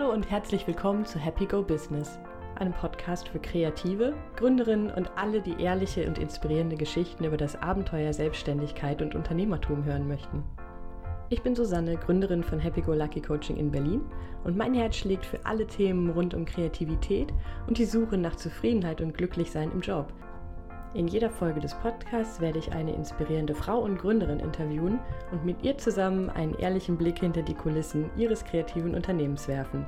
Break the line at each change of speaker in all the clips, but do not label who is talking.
Hallo und herzlich willkommen zu Happy Go Business, einem Podcast für Kreative, Gründerinnen und alle, die ehrliche und inspirierende Geschichten über das Abenteuer Selbstständigkeit und Unternehmertum hören möchten. Ich bin Susanne, Gründerin von Happy Go Lucky Coaching in Berlin und mein Herz schlägt für alle Themen rund um Kreativität und die Suche nach Zufriedenheit und Glücklichsein im Job. In jeder Folge des Podcasts werde ich eine inspirierende Frau und Gründerin interviewen und mit ihr zusammen einen ehrlichen Blick hinter die Kulissen ihres kreativen Unternehmens werfen.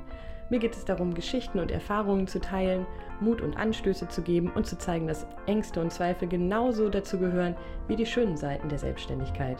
Mir geht es darum, Geschichten und Erfahrungen zu teilen, Mut und Anstöße zu geben und zu zeigen, dass Ängste und Zweifel genauso dazu gehören wie die schönen Seiten der Selbstständigkeit.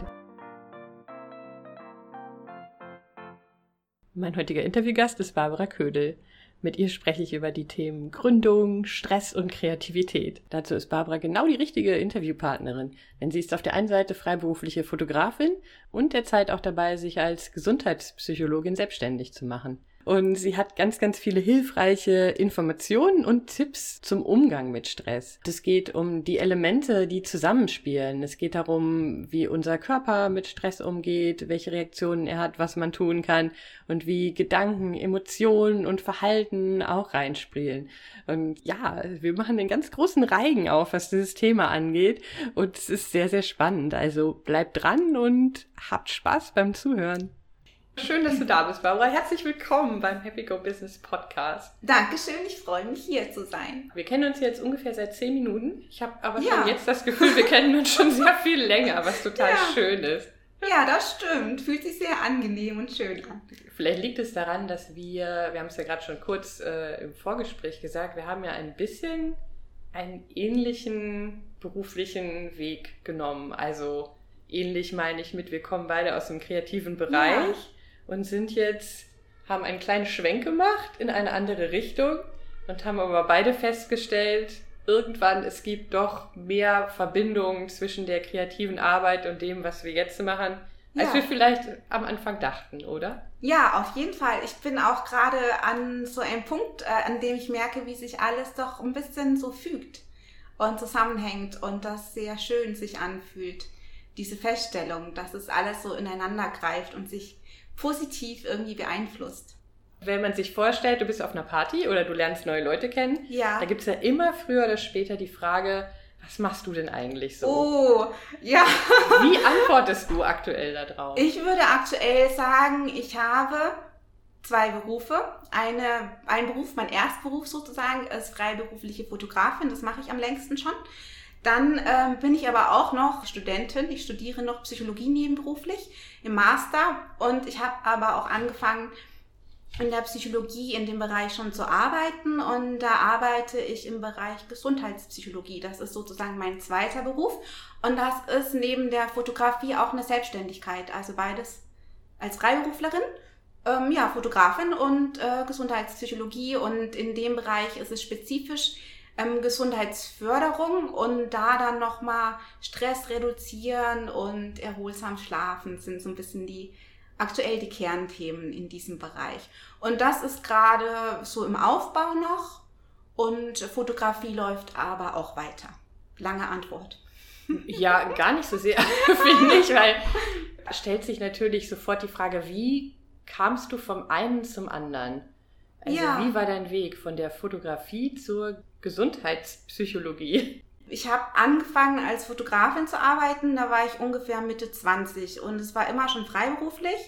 Mein heutiger Interviewgast ist Barbara Ködel. Mit ihr spreche ich über die Themen Gründung, Stress und Kreativität. Dazu ist Barbara genau die richtige Interviewpartnerin, denn sie ist auf der einen Seite freiberufliche Fotografin und derzeit auch dabei, sich als Gesundheitspsychologin selbstständig zu machen. Und sie hat ganz, ganz viele hilfreiche Informationen und Tipps zum Umgang mit Stress. Es geht um die Elemente, die zusammenspielen. Es geht darum, wie unser Körper mit Stress umgeht, welche Reaktionen er hat, was man tun kann und wie Gedanken, Emotionen und Verhalten auch reinspielen. Und ja, wir machen einen ganz großen Reigen auf, was dieses Thema angeht. Und es ist sehr, sehr spannend. Also bleibt dran und habt Spaß beim Zuhören. Schön, dass du da bist, Barbara. Herzlich willkommen beim Happy Go Business Podcast.
Dankeschön, ich freue mich hier zu sein.
Wir kennen uns jetzt ungefähr seit zehn Minuten. Ich habe aber ja. schon jetzt das Gefühl, wir kennen uns schon sehr viel länger, was total ja. schön ist.
Ja, das stimmt. Fühlt sich sehr angenehm und schön an.
Vielleicht liegt es daran, dass wir, wir haben es ja gerade schon kurz äh, im Vorgespräch gesagt, wir haben ja ein bisschen einen ähnlichen beruflichen Weg genommen. Also ähnlich meine ich mit, wir kommen beide aus dem kreativen Bereich. Ja und sind jetzt, haben einen kleinen Schwenk gemacht in eine andere Richtung und haben aber beide festgestellt, irgendwann es gibt doch mehr Verbindungen zwischen der kreativen Arbeit und dem, was wir jetzt machen, als ja. wir vielleicht am Anfang dachten, oder?
Ja, auf jeden Fall. Ich bin auch gerade an so einem Punkt, äh, an dem ich merke, wie sich alles doch ein bisschen so fügt und zusammenhängt und das sehr schön sich anfühlt. Diese Feststellung, dass es alles so ineinander greift und sich positiv irgendwie beeinflusst.
Wenn man sich vorstellt, du bist auf einer Party oder du lernst neue Leute kennen, ja. da gibt es ja immer früher oder später die Frage, was machst du denn eigentlich so?
Oh, ja.
Wie antwortest du aktuell darauf?
Ich würde aktuell sagen, ich habe zwei Berufe. Eine, ein Beruf, mein Erstberuf sozusagen, ist freiberufliche Fotografin. Das mache ich am längsten schon. Dann ähm, bin ich aber auch noch Studentin. Ich studiere noch Psychologie nebenberuflich im Master und ich habe aber auch angefangen, in der Psychologie in dem Bereich schon zu arbeiten und da arbeite ich im Bereich Gesundheitspsychologie. Das ist sozusagen mein zweiter Beruf und das ist neben der Fotografie auch eine Selbstständigkeit, also beides als Freiberuflerin. Ähm, ja, Fotografin und äh, Gesundheitspsychologie und in dem Bereich ist es spezifisch ähm, Gesundheitsförderung und da dann nochmal Stress reduzieren und erholsam schlafen sind so ein bisschen die aktuell die Kernthemen in diesem Bereich. Und das ist gerade so im Aufbau noch und Fotografie läuft aber auch weiter. Lange Antwort.
Ja, gar nicht so sehr, finde ich, weil stellt sich natürlich sofort die Frage, wie kamst du vom einen zum anderen? Also ja. wie war dein Weg von der Fotografie zur Gesundheitspsychologie?
Ich habe angefangen als Fotografin zu arbeiten, da war ich ungefähr Mitte 20 und es war immer schon freiberuflich.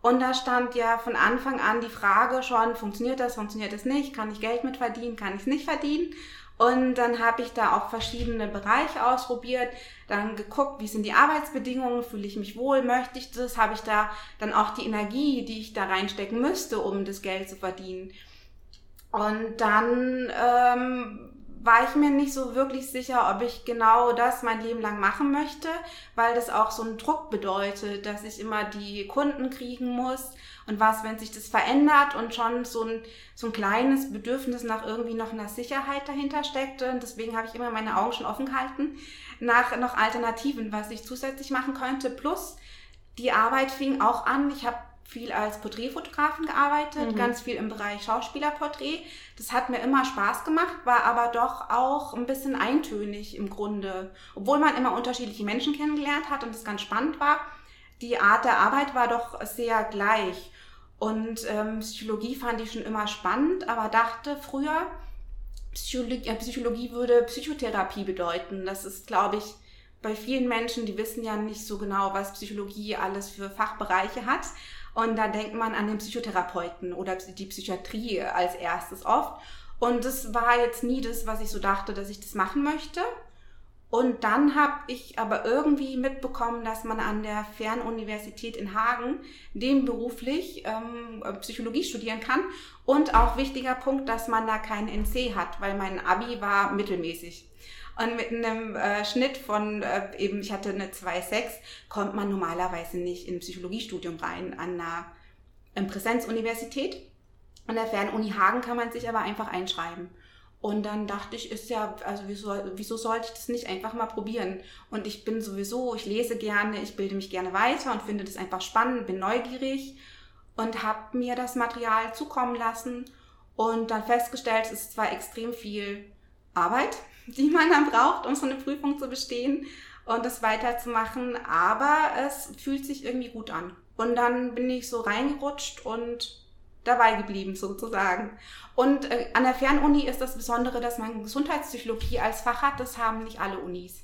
Und da stand ja von Anfang an die Frage schon, funktioniert das, funktioniert das nicht, kann ich Geld mit verdienen, kann ich es nicht verdienen? Und dann habe ich da auch verschiedene Bereiche ausprobiert, dann geguckt, wie sind die Arbeitsbedingungen, fühle ich mich wohl, möchte ich das, habe ich da dann auch die Energie, die ich da reinstecken müsste, um das Geld zu verdienen. Und dann ähm, war ich mir nicht so wirklich sicher, ob ich genau das mein Leben lang machen möchte, weil das auch so einen Druck bedeutet, dass ich immer die Kunden kriegen muss und was, wenn sich das verändert und schon so ein, so ein kleines Bedürfnis nach irgendwie noch einer Sicherheit dahinter steckte. Und deswegen habe ich immer meine Augen schon offen gehalten nach noch Alternativen, was ich zusätzlich machen könnte. Plus die Arbeit fing auch an. Ich habe viel als Porträtfotografin gearbeitet, mhm. ganz viel im Bereich Schauspielerporträt. Das hat mir immer Spaß gemacht, war aber doch auch ein bisschen eintönig im Grunde. Obwohl man immer unterschiedliche Menschen kennengelernt hat und es ganz spannend war, die Art der Arbeit war doch sehr gleich. Und ähm, Psychologie fand ich schon immer spannend, aber dachte früher, Psychologie, äh, Psychologie würde Psychotherapie bedeuten. Das ist, glaube ich, bei vielen Menschen, die wissen ja nicht so genau, was Psychologie alles für Fachbereiche hat. Und da denkt man an den Psychotherapeuten oder die Psychiatrie als erstes oft. Und das war jetzt nie das, was ich so dachte, dass ich das machen möchte. Und dann habe ich aber irgendwie mitbekommen, dass man an der Fernuniversität in Hagen nebenberuflich ähm, Psychologie studieren kann. Und auch wichtiger Punkt, dass man da keinen NC hat, weil mein Abi war mittelmäßig. Und mit einem äh, Schnitt von äh, eben, ich hatte eine 2,6, kommt man normalerweise nicht in ein Psychologiestudium rein an einer ähm, Präsenzuniversität. An der Fernuni Hagen kann man sich aber einfach einschreiben. Und dann dachte ich, ist ja, also wieso, wieso sollte ich das nicht einfach mal probieren? Und ich bin sowieso, ich lese gerne, ich bilde mich gerne weiter und finde das einfach spannend, bin neugierig und habe mir das Material zukommen lassen und dann festgestellt, es ist zwar extrem viel Arbeit, die man dann braucht, um so eine Prüfung zu bestehen und das weiterzumachen, aber es fühlt sich irgendwie gut an. Und dann bin ich so reingerutscht und dabei geblieben sozusagen. Und äh, an der Fernuni ist das Besondere, dass man Gesundheitspsychologie als Fach hat. Das haben nicht alle Unis.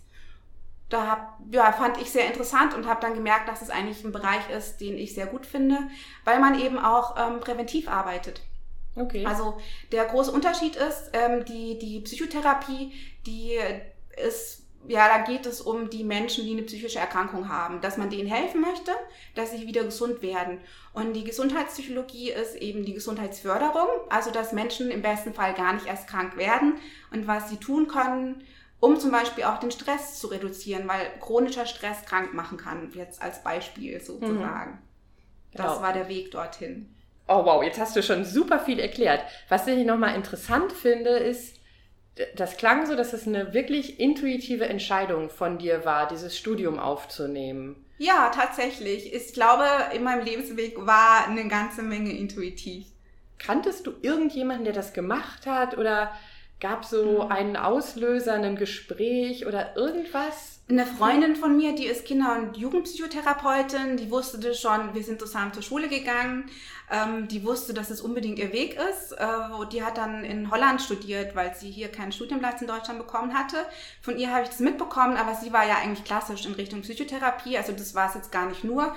Da hab, ja, fand ich sehr interessant und habe dann gemerkt, dass es eigentlich ein Bereich ist, den ich sehr gut finde, weil man eben auch ähm, präventiv arbeitet. Okay. Also der große Unterschied ist, ähm, die, die Psychotherapie, die ist ja, da geht es um die Menschen, die eine psychische Erkrankung haben, dass man denen helfen möchte, dass sie wieder gesund werden. Und die Gesundheitspsychologie ist eben die Gesundheitsförderung, also dass Menschen im besten Fall gar nicht erst krank werden und was sie tun können, um zum Beispiel auch den Stress zu reduzieren, weil chronischer Stress krank machen kann, jetzt als Beispiel sozusagen. Mhm. Genau. Das war der Weg dorthin.
Oh wow, jetzt hast du schon super viel erklärt. Was ich nochmal interessant finde, ist, das klang so, dass es eine wirklich intuitive Entscheidung von dir war, dieses Studium aufzunehmen.
Ja, tatsächlich. Ich glaube, in meinem Lebensweg war eine ganze Menge intuitiv.
Kanntest du irgendjemanden, der das gemacht hat oder gab so mhm. einen Auslöser, ein Gespräch oder irgendwas?
Eine Freundin von mir, die ist Kinder- und Jugendpsychotherapeutin, die wusste das schon, wir sind zusammen zur Schule gegangen, ähm, die wusste, dass es unbedingt ihr Weg ist. Äh, die hat dann in Holland studiert, weil sie hier keinen Studienplatz in Deutschland bekommen hatte. Von ihr habe ich das mitbekommen, aber sie war ja eigentlich klassisch in Richtung Psychotherapie, also das war es jetzt gar nicht nur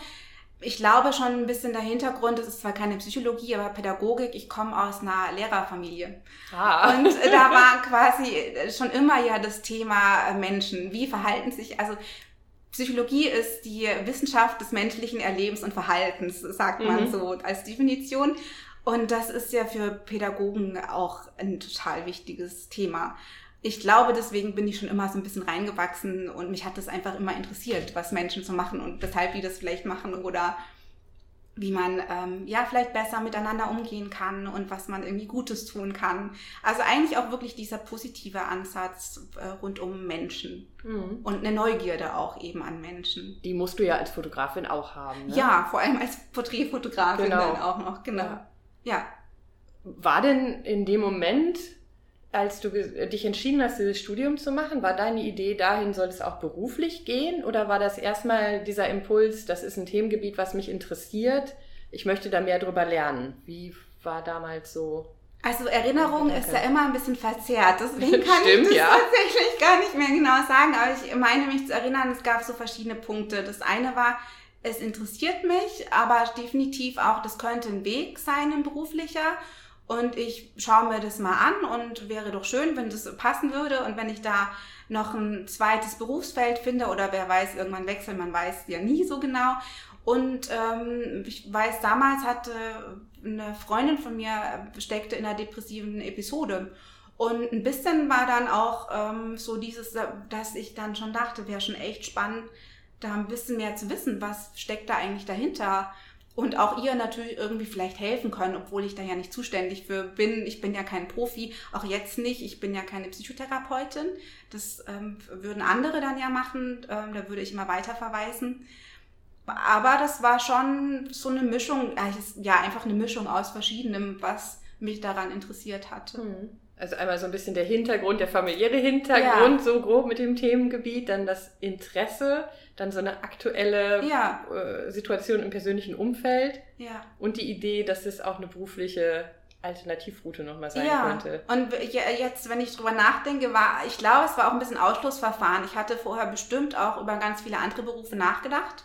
ich glaube schon ein bisschen der Hintergrund, es ist zwar keine Psychologie, aber Pädagogik, ich komme aus einer Lehrerfamilie. Ah. Und da war quasi schon immer ja das Thema äh, Menschen. Wie verhalten sich, also Psychologie ist die Wissenschaft des menschlichen Erlebens und Verhaltens, sagt man mhm. so als Definition. Und das ist ja für Pädagogen auch ein total wichtiges Thema ich glaube, deswegen bin ich schon immer so ein bisschen reingewachsen und mich hat das einfach immer interessiert, was Menschen so machen und weshalb die das vielleicht machen oder wie man ähm, ja vielleicht besser miteinander umgehen kann und was man irgendwie Gutes tun kann. Also eigentlich auch wirklich dieser positive Ansatz äh, rund um Menschen mhm. und eine Neugierde auch eben an Menschen.
Die musst du ja als Fotografin auch haben.
Ne? Ja, vor allem als Porträtfotografin genau. dann auch noch, genau. Ja. ja.
War denn in dem Moment als du dich entschieden hast, dieses Studium zu machen, war deine Idee, dahin soll es auch beruflich gehen? Oder war das erstmal dieser Impuls, das ist ein Themengebiet, was mich interessiert, ich möchte da mehr drüber lernen? Wie war damals so?
Also Erinnerung ist ja immer ein bisschen verzerrt, deswegen kann Stimmt, ich das ja. tatsächlich gar nicht mehr genau sagen, aber ich meine mich zu erinnern, es gab so verschiedene Punkte. Das eine war, es interessiert mich, aber definitiv auch, das könnte ein Weg sein, ein beruflicher. Und ich schaue mir das mal an und wäre doch schön, wenn das passen würde und wenn ich da noch ein zweites Berufsfeld finde oder wer weiß, irgendwann wechseln, man weiß ja nie so genau. Und ähm, ich weiß, damals hatte eine Freundin von mir steckte in einer depressiven Episode. Und ein bisschen war dann auch ähm, so dieses, dass ich dann schon dachte, wäre schon echt spannend, da ein bisschen mehr zu wissen, was steckt da eigentlich dahinter und auch ihr natürlich irgendwie vielleicht helfen können, obwohl ich da ja nicht zuständig für bin. Ich bin ja kein Profi, auch jetzt nicht. Ich bin ja keine Psychotherapeutin. Das ähm, würden andere dann ja machen. Ähm, da würde ich immer weiter verweisen. Aber das war schon so eine Mischung, äh, ja, einfach eine Mischung aus verschiedenem, was mich daran interessiert hatte. Hm.
Also einmal so ein bisschen der Hintergrund, der familiäre Hintergrund, ja. so grob mit dem Themengebiet, dann das Interesse, dann so eine aktuelle ja. äh, Situation im persönlichen Umfeld
ja.
und die Idee, dass es auch eine berufliche Alternativroute nochmal sein ja. könnte.
Und jetzt, wenn ich drüber nachdenke, war, ich glaube, es war auch ein bisschen Ausschlussverfahren. Ich hatte vorher bestimmt auch über ganz viele andere Berufe nachgedacht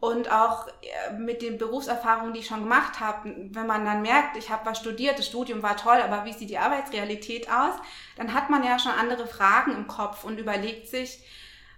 und auch äh, mit den Berufserfahrungen, die ich schon gemacht habe, wenn man dann merkt, ich habe was studiert, das Studium war toll, aber wie sieht die Arbeitsrealität aus, dann hat man ja schon andere Fragen im Kopf und überlegt sich,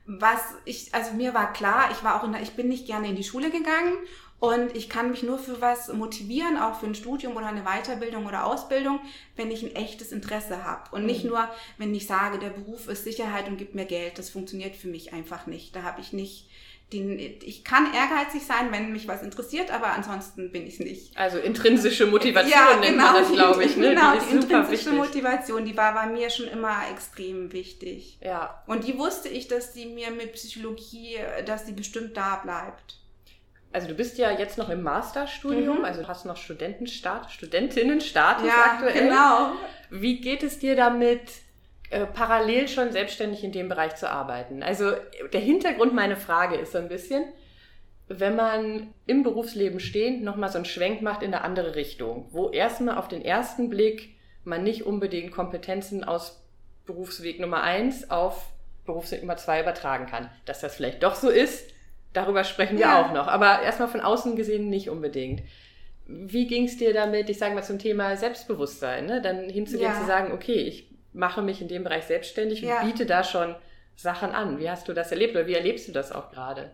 was ich, also mir war klar, ich war auch in der, ich bin nicht gerne in die Schule gegangen und ich kann mich nur für was motivieren, auch für ein Studium oder eine Weiterbildung oder Ausbildung, wenn ich ein echtes Interesse habe. Und nicht mhm. nur, wenn ich sage, der Beruf ist Sicherheit und gibt mir Geld. Das funktioniert für mich einfach nicht. Da habe ich nicht den, ich kann ehrgeizig sein, wenn mich was interessiert, aber ansonsten bin ich es nicht.
Also intrinsische Motivation ja, nennt genau, man das, glaube ich. Ne?
Genau, die, die intrinsische Motivation, die war bei mir schon immer extrem wichtig.
Ja.
Und die wusste ich, dass die mir mit Psychologie, dass die bestimmt da bleibt.
Also du bist ja jetzt noch im Masterstudium, mhm. also hast noch Studentenstatus, Studentinnenstatus
ja, aktuell. Genau.
Wie geht es dir damit? Äh, parallel schon selbstständig in dem Bereich zu arbeiten. Also der Hintergrund meiner Frage ist so ein bisschen, wenn man im Berufsleben stehend nochmal so einen Schwenk macht in eine andere Richtung, wo erstmal auf den ersten Blick man nicht unbedingt Kompetenzen aus Berufsweg Nummer eins auf Berufsweg Nummer zwei übertragen kann. Dass das vielleicht doch so ist, darüber sprechen wir ja. auch noch. Aber erstmal von außen gesehen nicht unbedingt. Wie ging es dir damit, ich sage mal zum Thema Selbstbewusstsein, ne? dann hinzugehen ja. zu sagen, okay, ich mache mich in dem Bereich selbstständig ja. und biete da schon Sachen an. Wie hast du das erlebt oder wie erlebst du das auch gerade?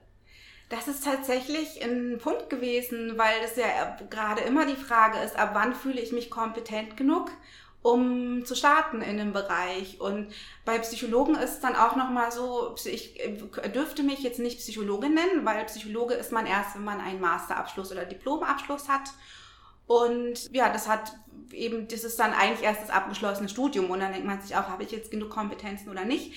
Das ist tatsächlich ein Punkt gewesen, weil es ja gerade immer die Frage ist, ab wann fühle ich mich kompetent genug, um zu starten in dem Bereich. Und bei Psychologen ist es dann auch nochmal so, ich dürfte mich jetzt nicht Psychologin nennen, weil Psychologe ist man erst, wenn man einen Masterabschluss oder Diplomabschluss hat. Und ja, das hat eben, das ist dann eigentlich erst das abgeschlossene Studium und dann denkt man sich auch, habe ich jetzt genug Kompetenzen oder nicht.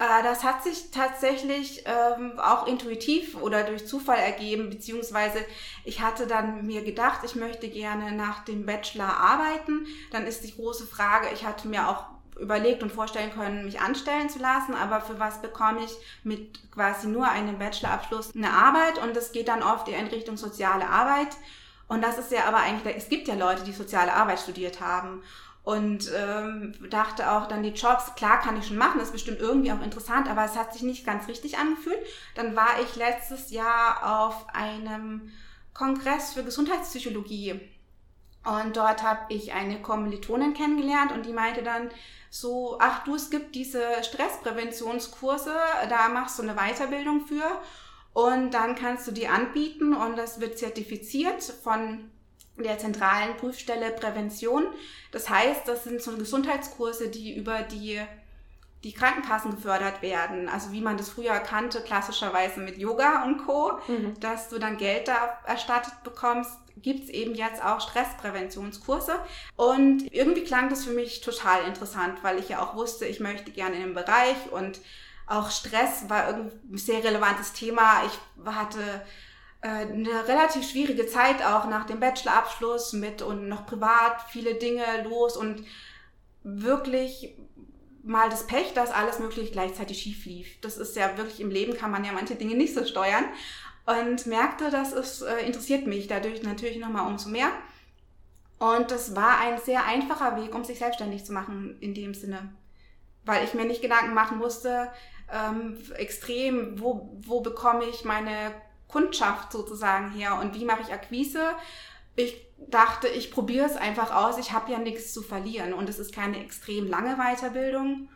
Äh, das hat sich tatsächlich ähm, auch intuitiv oder durch Zufall ergeben, beziehungsweise ich hatte dann mir gedacht, ich möchte gerne nach dem Bachelor arbeiten. Dann ist die große Frage, ich hatte mir auch überlegt und vorstellen können, mich anstellen zu lassen, aber für was bekomme ich mit quasi nur einem Bachelorabschluss eine Arbeit und das geht dann oft in Richtung soziale Arbeit und das ist ja aber eigentlich, es gibt ja Leute, die soziale Arbeit studiert haben. Und ähm, dachte auch dann die Jobs, klar kann ich schon machen, ist bestimmt irgendwie auch interessant, aber es hat sich nicht ganz richtig angefühlt. Dann war ich letztes Jahr auf einem Kongress für Gesundheitspsychologie. Und dort habe ich eine Kommilitonin kennengelernt und die meinte dann so, ach du, es gibt diese Stresspräventionskurse, da machst du eine Weiterbildung für. Und dann kannst du die anbieten und das wird zertifiziert von der zentralen Prüfstelle Prävention. Das heißt, das sind so Gesundheitskurse, die über die, die Krankenkassen gefördert werden. Also wie man das früher kannte, klassischerweise mit Yoga und Co., mhm. dass du dann Geld da erstattet bekommst, gibt's eben jetzt auch Stresspräventionskurse. Und irgendwie klang das für mich total interessant, weil ich ja auch wusste, ich möchte gerne in dem Bereich und auch Stress war ein sehr relevantes Thema. Ich hatte äh, eine relativ schwierige Zeit auch nach dem Bachelorabschluss mit und noch privat viele Dinge los und wirklich mal das Pech, dass alles möglich gleichzeitig schief lief. Das ist ja wirklich im Leben kann man ja manche Dinge nicht so steuern und merkte, dass es äh, interessiert mich dadurch natürlich nochmal umso mehr. Und das war ein sehr einfacher Weg, um sich selbstständig zu machen in dem Sinne, weil ich mir nicht Gedanken machen musste, ähm, extrem, wo, wo bekomme ich meine Kundschaft sozusagen her und wie mache ich Akquise. Ich dachte, ich probiere es einfach aus, ich habe ja nichts zu verlieren und es ist keine extrem lange Weiterbildung.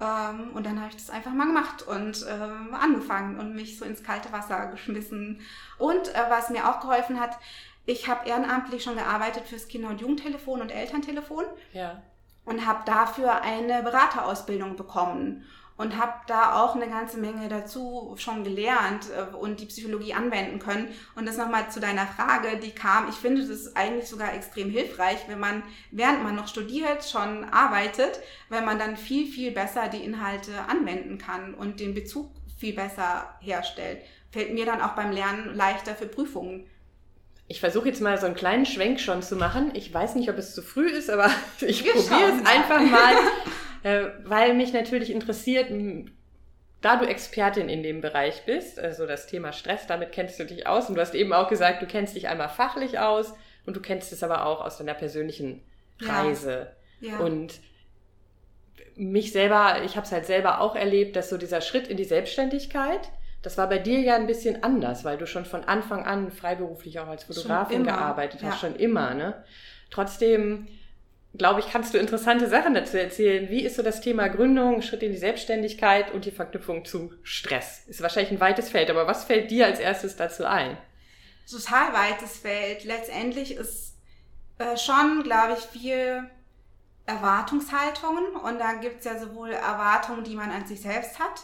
Ähm, und dann habe ich das einfach mal gemacht und ähm, angefangen und mich so ins kalte Wasser geschmissen. Und äh, was mir auch geholfen hat, ich habe ehrenamtlich schon gearbeitet fürs Kinder- und Jugendtelefon und Elterntelefon.
Ja.
Und habe dafür eine Beraterausbildung bekommen und habe da auch eine ganze Menge dazu schon gelernt äh, und die Psychologie anwenden können. Und das nochmal zu deiner Frage, die kam, ich finde das eigentlich sogar extrem hilfreich, wenn man, während man noch studiert, schon arbeitet, weil man dann viel, viel besser die Inhalte anwenden kann und den Bezug viel besser herstellt. Fällt mir dann auch beim Lernen leichter für Prüfungen.
Ich versuche jetzt mal so einen kleinen Schwenk schon zu machen. Ich weiß nicht, ob es zu früh ist, aber ich probiere es einfach mal, äh, weil mich natürlich interessiert, da du Expertin in dem Bereich bist, also das Thema Stress, damit kennst du dich aus und du hast eben auch gesagt, du kennst dich einmal fachlich aus und du kennst es aber auch aus deiner persönlichen Reise. Ja. Ja. Und mich selber, ich habe es halt selber auch erlebt, dass so dieser Schritt in die Selbstständigkeit, das war bei dir ja ein bisschen anders, weil du schon von Anfang an freiberuflich auch als Fotografin gearbeitet hast, ja. schon immer, ne? Trotzdem glaube ich, kannst du interessante Sachen dazu erzählen. Wie ist so das Thema Gründung, Schritt in die Selbstständigkeit und die Verknüpfung zu Stress? Ist wahrscheinlich ein weites Feld, aber was fällt dir als erstes dazu ein?
Total weites Feld. Letztendlich ist äh, schon, glaube ich, viel Erwartungshaltungen und da gibt's ja sowohl Erwartungen, die man an sich selbst hat,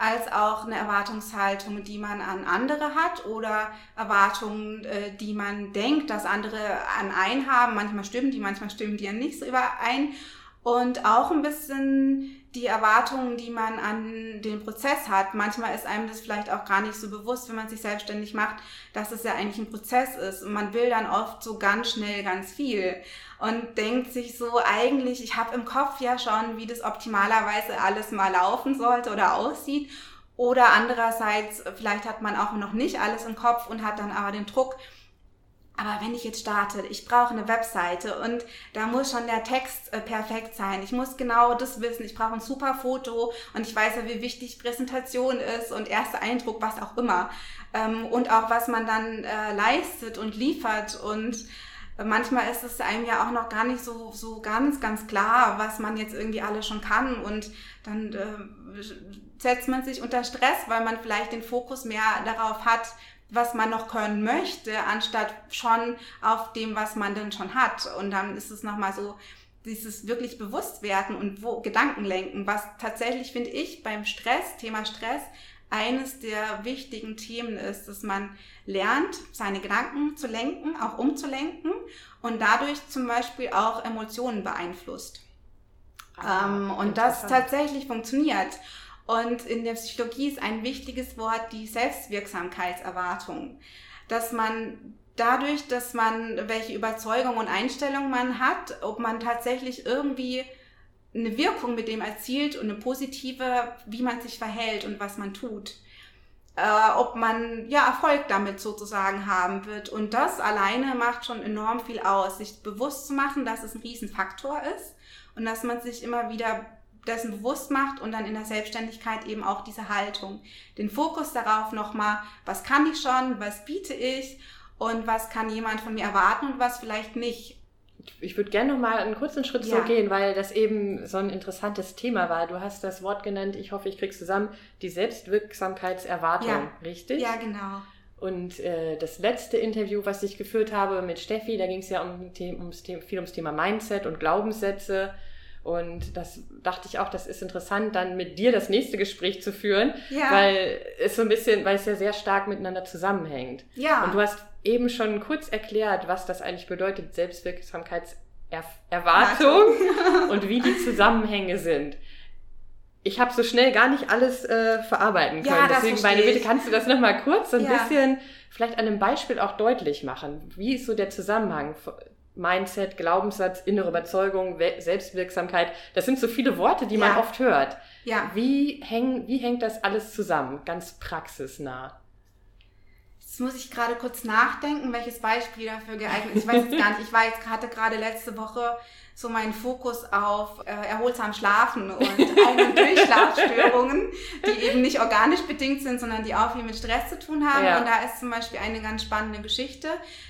als auch eine Erwartungshaltung, die man an andere hat oder Erwartungen, äh, die man denkt, dass andere an einen haben. Manchmal stimmen die, manchmal stimmen die ja nicht so überein. Und auch ein bisschen die Erwartungen, die man an den Prozess hat. Manchmal ist einem das vielleicht auch gar nicht so bewusst, wenn man sich selbstständig macht, dass es ja eigentlich ein Prozess ist. Und man will dann oft so ganz schnell ganz viel und denkt sich so, eigentlich, ich habe im Kopf ja schon, wie das optimalerweise alles mal laufen sollte oder aussieht. Oder andererseits, vielleicht hat man auch noch nicht alles im Kopf und hat dann aber den Druck, aber wenn ich jetzt starte, ich brauche eine Webseite und da muss schon der Text äh, perfekt sein. Ich muss genau das wissen. Ich brauche ein super Foto und ich weiß ja, wie wichtig Präsentation ist und erster Eindruck, was auch immer. Ähm, und auch, was man dann äh, leistet und liefert. Und manchmal ist es einem ja auch noch gar nicht so, so ganz, ganz klar, was man jetzt irgendwie alles schon kann. Und dann äh, setzt man sich unter Stress, weil man vielleicht den Fokus mehr darauf hat, was man noch können möchte, anstatt schon auf dem, was man denn schon hat. Und dann ist es nochmal so, dieses wirklich Bewusstwerden und wo Gedanken lenken, was tatsächlich, finde ich, beim Stress, Thema Stress, eines der wichtigen Themen ist, dass man lernt, seine Gedanken zu lenken, auch umzulenken und dadurch zum Beispiel auch Emotionen beeinflusst. Ah, ähm, und das tatsächlich funktioniert. Und in der Psychologie ist ein wichtiges Wort die Selbstwirksamkeitserwartung. Dass man dadurch, dass man welche Überzeugung und Einstellung man hat, ob man tatsächlich irgendwie eine Wirkung mit dem erzielt und eine positive, wie man sich verhält und was man tut. Äh, ob man ja Erfolg damit sozusagen haben wird. Und das alleine macht schon enorm viel aus, sich bewusst zu machen, dass es ein Riesenfaktor ist und dass man sich immer wieder dessen bewusst macht und dann in der Selbstständigkeit eben auch diese Haltung. Den Fokus darauf nochmal, was kann ich schon, was biete ich und was kann jemand von mir erwarten und was vielleicht nicht.
Ich würde gerne noch mal einen kurzen Schritt ja. zurückgehen, weil das eben so ein interessantes Thema war. Du hast das Wort genannt, ich hoffe, ich krieg's zusammen, die Selbstwirksamkeitserwartung,
ja.
richtig?
Ja, genau.
Und äh, das letzte Interview, was ich geführt habe mit Steffi, da ging es ja um, ums, viel ums Thema Mindset und Glaubenssätze. Und das dachte ich auch, das ist interessant, dann mit dir das nächste Gespräch zu führen, ja. weil es so ein bisschen, weil es ja sehr stark miteinander zusammenhängt.
Ja.
Und du hast eben schon kurz erklärt, was das eigentlich bedeutet, Selbstwirksamkeitserwartung und wie die Zusammenhänge sind. Ich habe so schnell gar nicht alles äh, verarbeiten können. Ja, Deswegen meine Bitte, kannst du das nochmal kurz so ein ja. bisschen vielleicht an einem Beispiel auch deutlich machen? Wie ist so der Zusammenhang Mindset, Glaubenssatz, innere Überzeugung, Selbstwirksamkeit. Das sind so viele Worte, die man oft hört.
Ja.
Wie, häng, wie hängt das alles zusammen, ganz praxisnah?
Jetzt muss ich gerade kurz nachdenken, welches Beispiel dafür geeignet ist. Ich weiß jetzt gar nicht. Ich war jetzt, hatte gerade letzte Woche so meinen Fokus auf äh, erholsam Schlafen und Ein- und Durchschlafstörungen, die eben nicht organisch bedingt sind, sondern die auch viel mit Stress zu tun haben. Ja. Und da ist zum Beispiel eine ganz spannende Geschichte,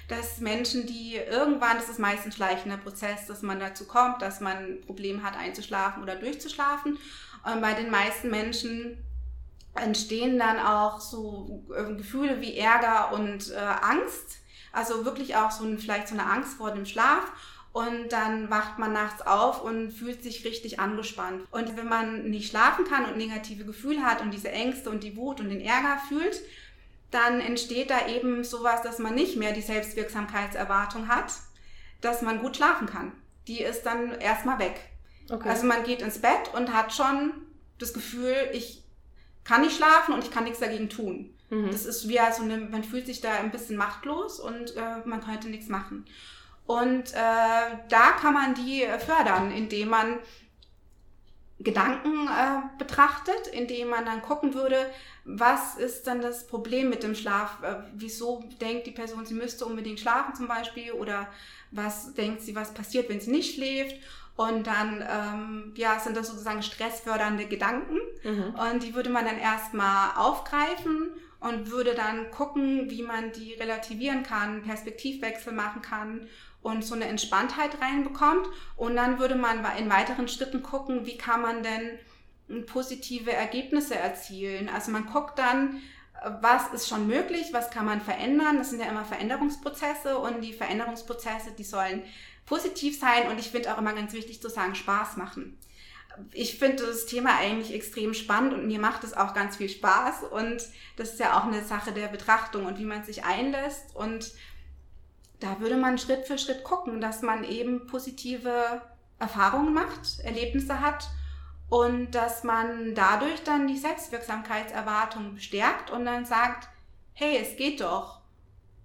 dass Menschen, die irgendwann, das ist meistens ein schleichender Prozess, dass man dazu kommt, dass man ein Problem hat, einzuschlafen oder durchzuschlafen. Und bei den meisten Menschen entstehen dann auch so äh, Gefühle wie Ärger und äh, Angst. Also wirklich auch so ein, vielleicht so eine Angst vor dem Schlaf und dann wacht man nachts auf und fühlt sich richtig angespannt. Und wenn man nicht schlafen kann und negative Gefühle hat und diese Ängste und die Wut und den Ärger fühlt, dann entsteht da eben sowas, dass man nicht mehr die Selbstwirksamkeitserwartung hat, dass man gut schlafen kann. Die ist dann erstmal weg. Okay. Also man geht ins Bett und hat schon das Gefühl, ich kann nicht schlafen und ich kann nichts dagegen tun. Mhm. Das ist wie also eine, man fühlt sich da ein bisschen machtlos und äh, man könnte nichts machen. Und äh, da kann man die fördern, indem man Gedanken äh, betrachtet, indem man dann gucken würde, was ist dann das Problem mit dem Schlaf? Äh, wieso denkt die Person, sie müsste unbedingt schlafen zum Beispiel? Oder was denkt sie, was passiert, wenn sie nicht schläft? Und dann ähm, ja, sind das sozusagen stressfördernde Gedanken. Mhm. Und die würde man dann erstmal aufgreifen und würde dann gucken, wie man die relativieren kann, Perspektivwechsel machen kann und so eine Entspanntheit reinbekommt. Und dann würde man in weiteren Schritten gucken, wie kann man denn positive Ergebnisse erzielen. Also man guckt dann, was ist schon möglich, was kann man verändern. Das sind ja immer Veränderungsprozesse und die Veränderungsprozesse, die sollen positiv sein und ich finde auch immer ganz wichtig zu sagen, Spaß machen. Ich finde das Thema eigentlich extrem spannend und mir macht es auch ganz viel Spaß und das ist ja auch eine Sache der Betrachtung und wie man sich einlässt und da würde man Schritt für Schritt gucken, dass man eben positive Erfahrungen macht, Erlebnisse hat und dass man dadurch dann die Selbstwirksamkeitserwartung bestärkt und dann sagt, hey, es geht doch.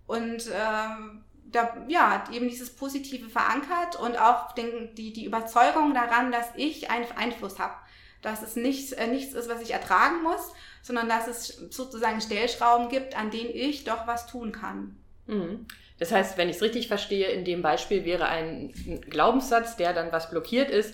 Und ähm, da, ja, eben dieses Positive verankert und auch den, die, die Überzeugung daran, dass ich einen Einfluss habe. Dass es nichts, äh, nichts ist, was ich ertragen muss, sondern dass es sozusagen Stellschrauben gibt, an denen ich doch was tun kann.
Mhm. Das heißt, wenn ich es richtig verstehe, in dem Beispiel wäre ein Glaubenssatz, der dann was blockiert ist.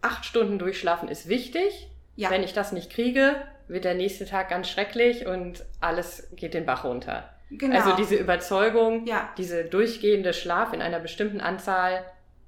Acht Stunden durchschlafen ist wichtig. Ja. Wenn ich das nicht kriege, wird der nächste Tag ganz schrecklich und alles geht den Bach runter. Genau. Also diese Überzeugung, ja. diese durchgehende Schlaf in einer bestimmten Anzahl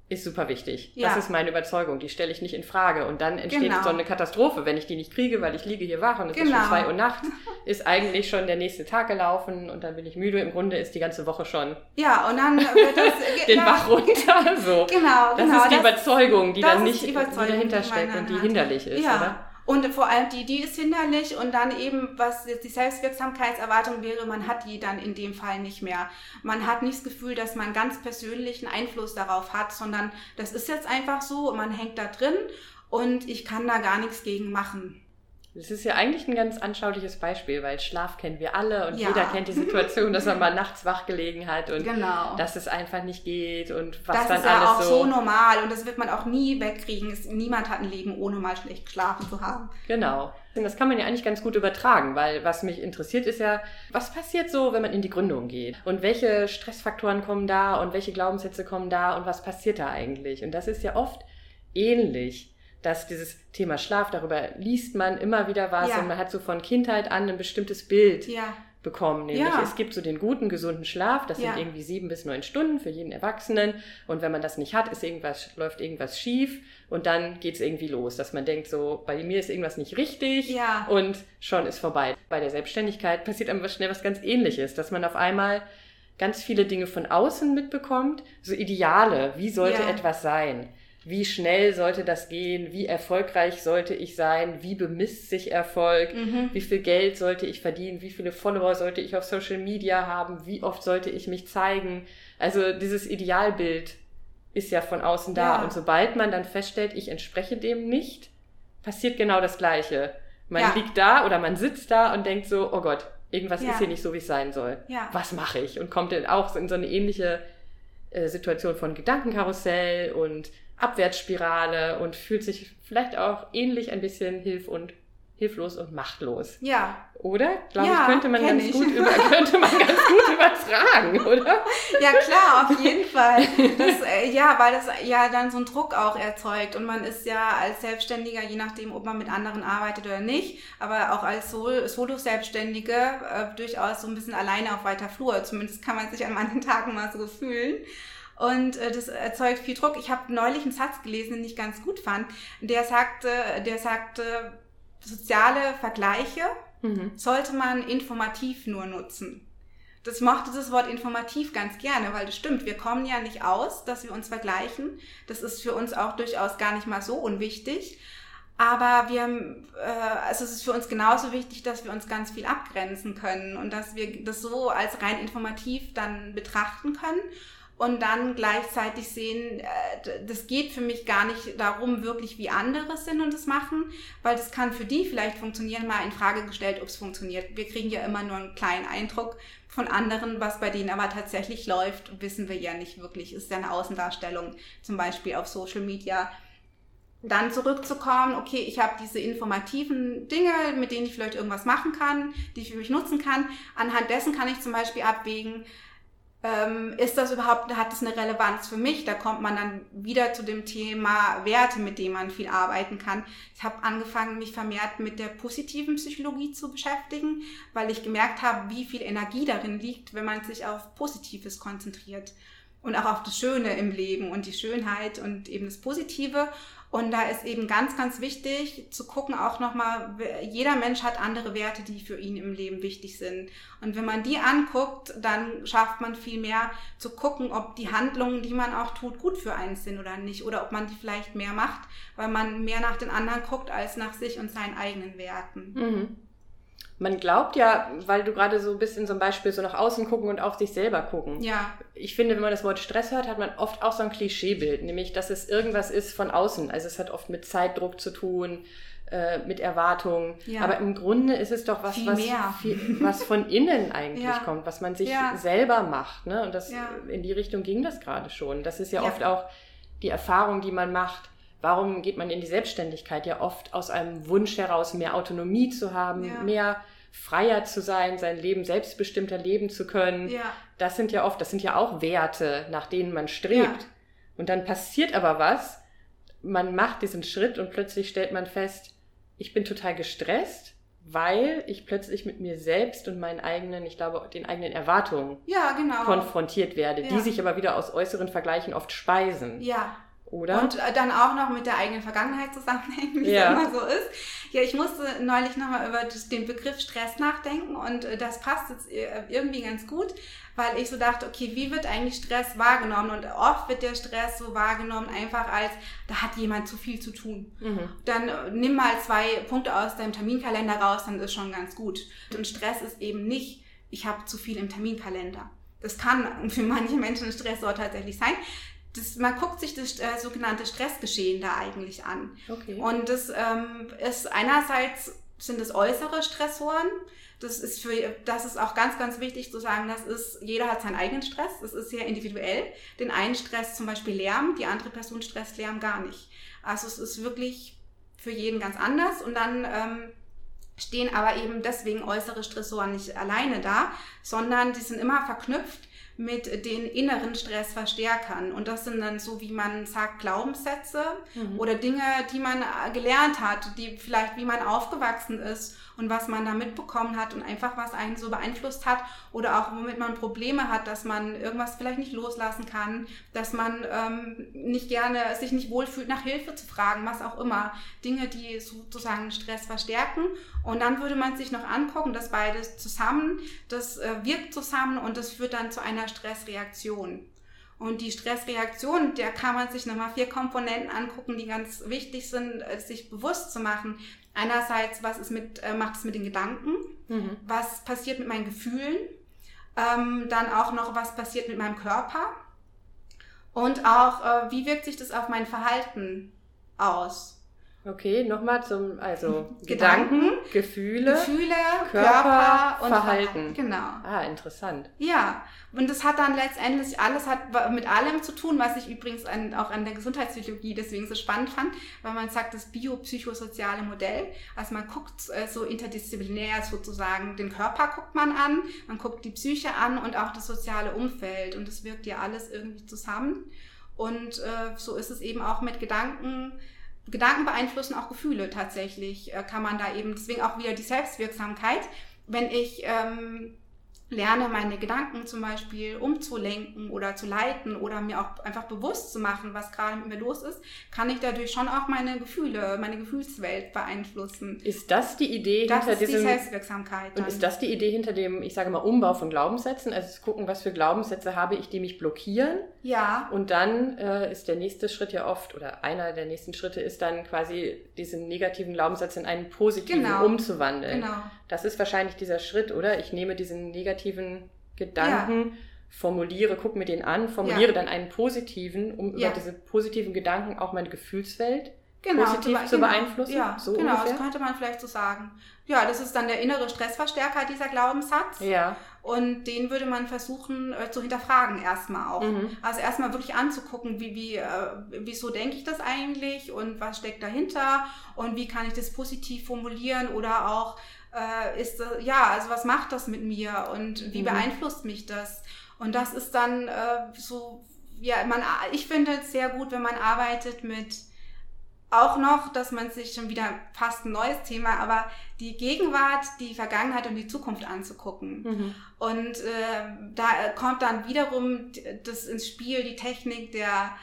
ist super wichtig. Ja. Das ist meine Überzeugung. Die stelle ich nicht in Frage. Und dann entsteht genau. so eine Katastrophe, wenn ich die nicht kriege, weil ich liege hier wach und es genau. ist schon genau. zwei Uhr nachts, ist eigentlich schon der nächste Tag gelaufen und dann bin ich müde. Im Grunde ist die ganze Woche schon.
Ja, und dann wird das
den Bach runter. So. Genau, Das genau, ist die das, Überzeugung, die dann nicht die dahinter steckt und die hinderlich ist, ja. oder?
Und vor allem die, die ist hinderlich und dann eben, was jetzt die Selbstwirksamkeitserwartung wäre, man hat die dann in dem Fall nicht mehr. Man hat nicht das Gefühl, dass man ganz persönlichen Einfluss darauf hat, sondern das ist jetzt einfach so man hängt da drin und ich kann da gar nichts gegen machen.
Das ist ja eigentlich ein ganz anschauliches Beispiel, weil Schlaf kennen wir alle und ja. jeder kennt die Situation, dass man mal nachts wach gelegen hat und genau. dass es einfach nicht geht und was das dann alles so. Das ist ja auch so
normal und das wird man auch nie wegkriegen. Es, niemand hat ein Leben, ohne mal schlecht geschlafen zu haben.
Genau. Das kann man ja eigentlich ganz gut übertragen, weil was mich interessiert ist ja, was passiert so, wenn man in die Gründung geht? Und welche Stressfaktoren kommen da und welche Glaubenssätze kommen da und was passiert da eigentlich? Und das ist ja oft ähnlich dass dieses Thema Schlaf, darüber liest man immer wieder was ja. und man hat so von Kindheit an ein bestimmtes Bild ja. bekommen. Nämlich ja. es gibt so den guten, gesunden Schlaf, das sind irgendwie sieben bis neun Stunden für jeden Erwachsenen. Und wenn man das nicht hat, ist irgendwas, läuft irgendwas schief und dann geht es irgendwie los, dass man denkt, so, bei mir ist irgendwas nicht richtig und schon ist vorbei. Bei der Selbstständigkeit passiert einem schnell was ganz ähnliches, dass man auf einmal ganz viele Dinge von außen mitbekommt, so Ideale, wie sollte etwas sein wie schnell sollte das gehen, wie erfolgreich sollte ich sein, wie bemisst sich Erfolg, mhm. wie viel Geld sollte ich verdienen, wie viele Follower sollte ich auf Social Media haben, wie oft sollte ich mich zeigen. Also dieses Idealbild ist ja von außen da. Ja. Und sobald man dann feststellt, ich entspreche dem nicht, passiert genau das Gleiche. Man ja. liegt da oder man sitzt da und denkt so, oh Gott, irgendwas ja. ist hier nicht so, wie es sein soll. Was mache ich? Und kommt dann auch in so eine ähnliche äh, Situation von Gedankenkarussell und Abwärtsspirale und fühlt sich vielleicht auch ähnlich ein bisschen hilf und hilflos und machtlos.
Ja.
Oder? Glaube ja, ich, könnte man ganz ich. gut über, könnte man ganz gut übertragen, oder?
Ja, klar, auf jeden Fall. Das, äh, ja, weil das ja dann so einen Druck auch erzeugt und man ist ja als Selbstständiger, je nachdem, ob man mit anderen arbeitet oder nicht, aber auch als Solo-Selbstständige äh, durchaus so ein bisschen alleine auf weiter Flur. Zumindest kann man sich an manchen Tagen mal so fühlen. Und äh, das erzeugt viel Druck. Ich habe neulich einen Satz gelesen, den ich ganz gut fand. Der sagte, der sagte, soziale Vergleiche mhm. sollte man informativ nur nutzen. Das mochte das Wort informativ ganz gerne, weil das stimmt. Wir kommen ja nicht aus, dass wir uns vergleichen. Das ist für uns auch durchaus gar nicht mal so unwichtig. Aber wir, äh, also es ist für uns genauso wichtig, dass wir uns ganz viel abgrenzen können und dass wir das so als rein informativ dann betrachten können und dann gleichzeitig sehen, äh, das geht für mich gar nicht darum, wirklich wie andere sind und das machen, weil das kann für die vielleicht funktionieren, mal in Frage gestellt, ob es funktioniert. Wir kriegen ja immer nur einen kleinen Eindruck von anderen, was bei denen aber tatsächlich läuft, wissen wir ja nicht wirklich. Ist ja eine Außendarstellung, zum Beispiel auf Social Media. Dann zurückzukommen, okay, ich habe diese informativen Dinge, mit denen ich vielleicht irgendwas machen kann, die ich für mich nutzen kann. Anhand dessen kann ich zum Beispiel abwägen, ähm, ist das überhaupt, hat das eine Relevanz für mich? Da kommt man dann wieder zu dem Thema Werte, mit dem man viel arbeiten kann. Ich habe angefangen, mich vermehrt mit der positiven Psychologie zu beschäftigen, weil ich gemerkt habe, wie viel Energie darin liegt, wenn man sich auf Positives konzentriert und auch auf das Schöne im Leben und die Schönheit und eben das Positive. Und da ist eben ganz, ganz wichtig zu gucken, auch nochmal, jeder Mensch hat andere Werte, die für ihn im Leben wichtig sind. Und wenn man die anguckt, dann schafft man viel mehr zu gucken, ob die Handlungen, die man auch tut, gut für einen sind oder nicht. Oder ob man die vielleicht mehr macht, weil man mehr nach den anderen guckt als nach sich und seinen eigenen Werten.
Mhm. Man glaubt ja, weil du gerade so ein bisschen so ein Beispiel so nach außen gucken und auf sich selber gucken.
Ja.
Ich finde, wenn man das Wort Stress hört, hat man oft auch so ein Klischeebild, nämlich, dass es irgendwas ist von außen. Also es hat oft mit Zeitdruck zu tun, äh, mit Erwartungen. Ja. Aber im Grunde ist es doch was, viel was, viel, was von innen eigentlich ja. kommt, was man sich ja. selber macht. Ne? Und das, in die Richtung ging das gerade schon. Das ist ja, oft auch die Erfahrung, die man macht Warum geht man in die Selbstständigkeit? Ja, oft aus einem Wunsch heraus, mehr Autonomie zu haben, ja. mehr freier zu sein, sein Leben selbstbestimmter leben zu können.
Ja.
Das sind ja oft, das sind ja auch Werte, nach denen man strebt. Ja. Und dann passiert aber was, man macht diesen Schritt und plötzlich stellt man fest, ich bin total gestresst, weil ich plötzlich mit mir selbst und meinen eigenen, ich glaube, den eigenen Erwartungen
ja, genau.
konfrontiert werde, die sich aber wieder aus äußeren Vergleichen oft speisen.
Ja,
oder?
Und äh, dann auch noch mit der eigenen Vergangenheit zusammenhängen, wie ja. es immer so ist. Ja, ich musste neulich nochmal über den Begriff Stress nachdenken und äh, das passt jetzt äh, irgendwie ganz gut, weil ich so dachte, okay, wie wird eigentlich Stress wahrgenommen? Und oft wird der Stress so wahrgenommen einfach als, da hat jemand zu viel zu tun. Mhm. Dann nimm mal zwei Punkte aus deinem Terminkalender raus, dann ist schon ganz gut. Und Stress ist eben nicht, ich habe zu viel im Terminkalender. Das kann für manche Menschen ein Stressor tatsächlich sein das, man guckt sich das äh, sogenannte Stressgeschehen da eigentlich an.
Okay.
Und das ähm, ist einerseits sind es äußere Stressoren. Das ist für, das ist auch ganz, ganz wichtig zu sagen, das ist, jeder hat seinen eigenen Stress. Das ist sehr individuell. Den einen Stress zum Beispiel Lärm, die andere Person stresst Lärm gar nicht. Also es ist wirklich für jeden ganz anders. Und dann ähm, stehen aber eben deswegen äußere Stressoren nicht alleine da, sondern die sind immer verknüpft mit den inneren Stressverstärkern. Und das sind dann so, wie man sagt, Glaubenssätze mhm. oder Dinge, die man gelernt hat, die vielleicht, wie man aufgewachsen ist und was man da mitbekommen hat und einfach was einen so beeinflusst hat oder auch womit man Probleme hat, dass man irgendwas vielleicht nicht loslassen kann, dass man ähm, nicht gerne sich nicht wohlfühlt, nach Hilfe zu fragen, was auch immer. Dinge, die sozusagen Stress verstärken. Und dann würde man sich noch angucken, dass beides zusammen, das äh, wirkt zusammen und das führt dann zu einer Stressreaktion. Und die Stressreaktion, der kann man sich nochmal vier Komponenten angucken, die ganz wichtig sind, äh, sich bewusst zu machen. Einerseits, was ist mit, äh, macht es mit den Gedanken? Mhm. Was passiert mit meinen Gefühlen? Ähm, dann auch noch, was passiert mit meinem Körper? Und auch, äh, wie wirkt sich das auf mein Verhalten aus?
Okay, nochmal zum, also Gedanken, Gedanken Gefühle,
Gefühle, Körper, Körper und
Verhalten.
Verhalten. Genau.
Ah, interessant.
Ja, und das hat dann letztendlich alles hat mit allem zu tun, was ich übrigens an, auch an der Gesundheitspsychologie deswegen so spannend fand, weil man sagt, das biopsychosoziale Modell. Also man guckt äh, so interdisziplinär sozusagen, den Körper guckt man an, man guckt die Psyche an und auch das soziale Umfeld und das wirkt ja alles irgendwie zusammen. Und äh, so ist es eben auch mit Gedanken, Gedanken beeinflussen auch Gefühle tatsächlich, äh, kann man da eben, deswegen auch wieder die Selbstwirksamkeit. Wenn ich ähm, lerne, meine Gedanken zum Beispiel umzulenken oder zu leiten oder mir auch einfach bewusst zu machen, was gerade mit mir los ist, kann ich dadurch schon auch meine Gefühle, meine Gefühlswelt beeinflussen.
Ist das die Idee
das
hinter
ist
diesem...
Die Selbstwirksamkeit.
Dann. Und ist das die Idee hinter dem, ich sage mal, Umbau von Glaubenssätzen? Also zu gucken, was für Glaubenssätze habe ich, die mich blockieren?
Ja.
Und dann äh, ist der nächste Schritt ja oft, oder einer der nächsten Schritte ist dann quasi diesen negativen Glaubenssatz in einen positiven
genau.
umzuwandeln.
Genau.
Das ist wahrscheinlich dieser Schritt, oder? Ich nehme diesen negativen Gedanken, formuliere, guck mir den an, formuliere
Ja.
dann einen positiven, um
Ja.
über diese positiven Gedanken auch meine Gefühlswelt
Genau,
positiv
zu-
zu
genau,
beeinflussen.
Ja,
so
genau,
ungefähr.
das könnte man vielleicht so sagen. Ja, das ist dann der innere Stressverstärker, dieser Glaubenssatz.
Ja.
Und den würde man versuchen äh, zu hinterfragen erstmal auch.
Mhm.
Also erstmal wirklich anzugucken, wie, wie, äh, wieso denke ich das eigentlich und was steckt dahinter und wie kann ich das positiv formulieren oder auch äh, ist das, ja, also was macht das mit mir und wie
Mhm.
beeinflusst mich das? Und das ist dann äh, so, ja, man, ich finde es sehr gut, wenn man arbeitet mit auch noch, dass man sich schon wieder fast ein neues Thema, aber die Gegenwart, die Vergangenheit und die Zukunft anzugucken.
Mhm.
Und äh, da kommt dann wiederum das ins Spiel, die Technik der,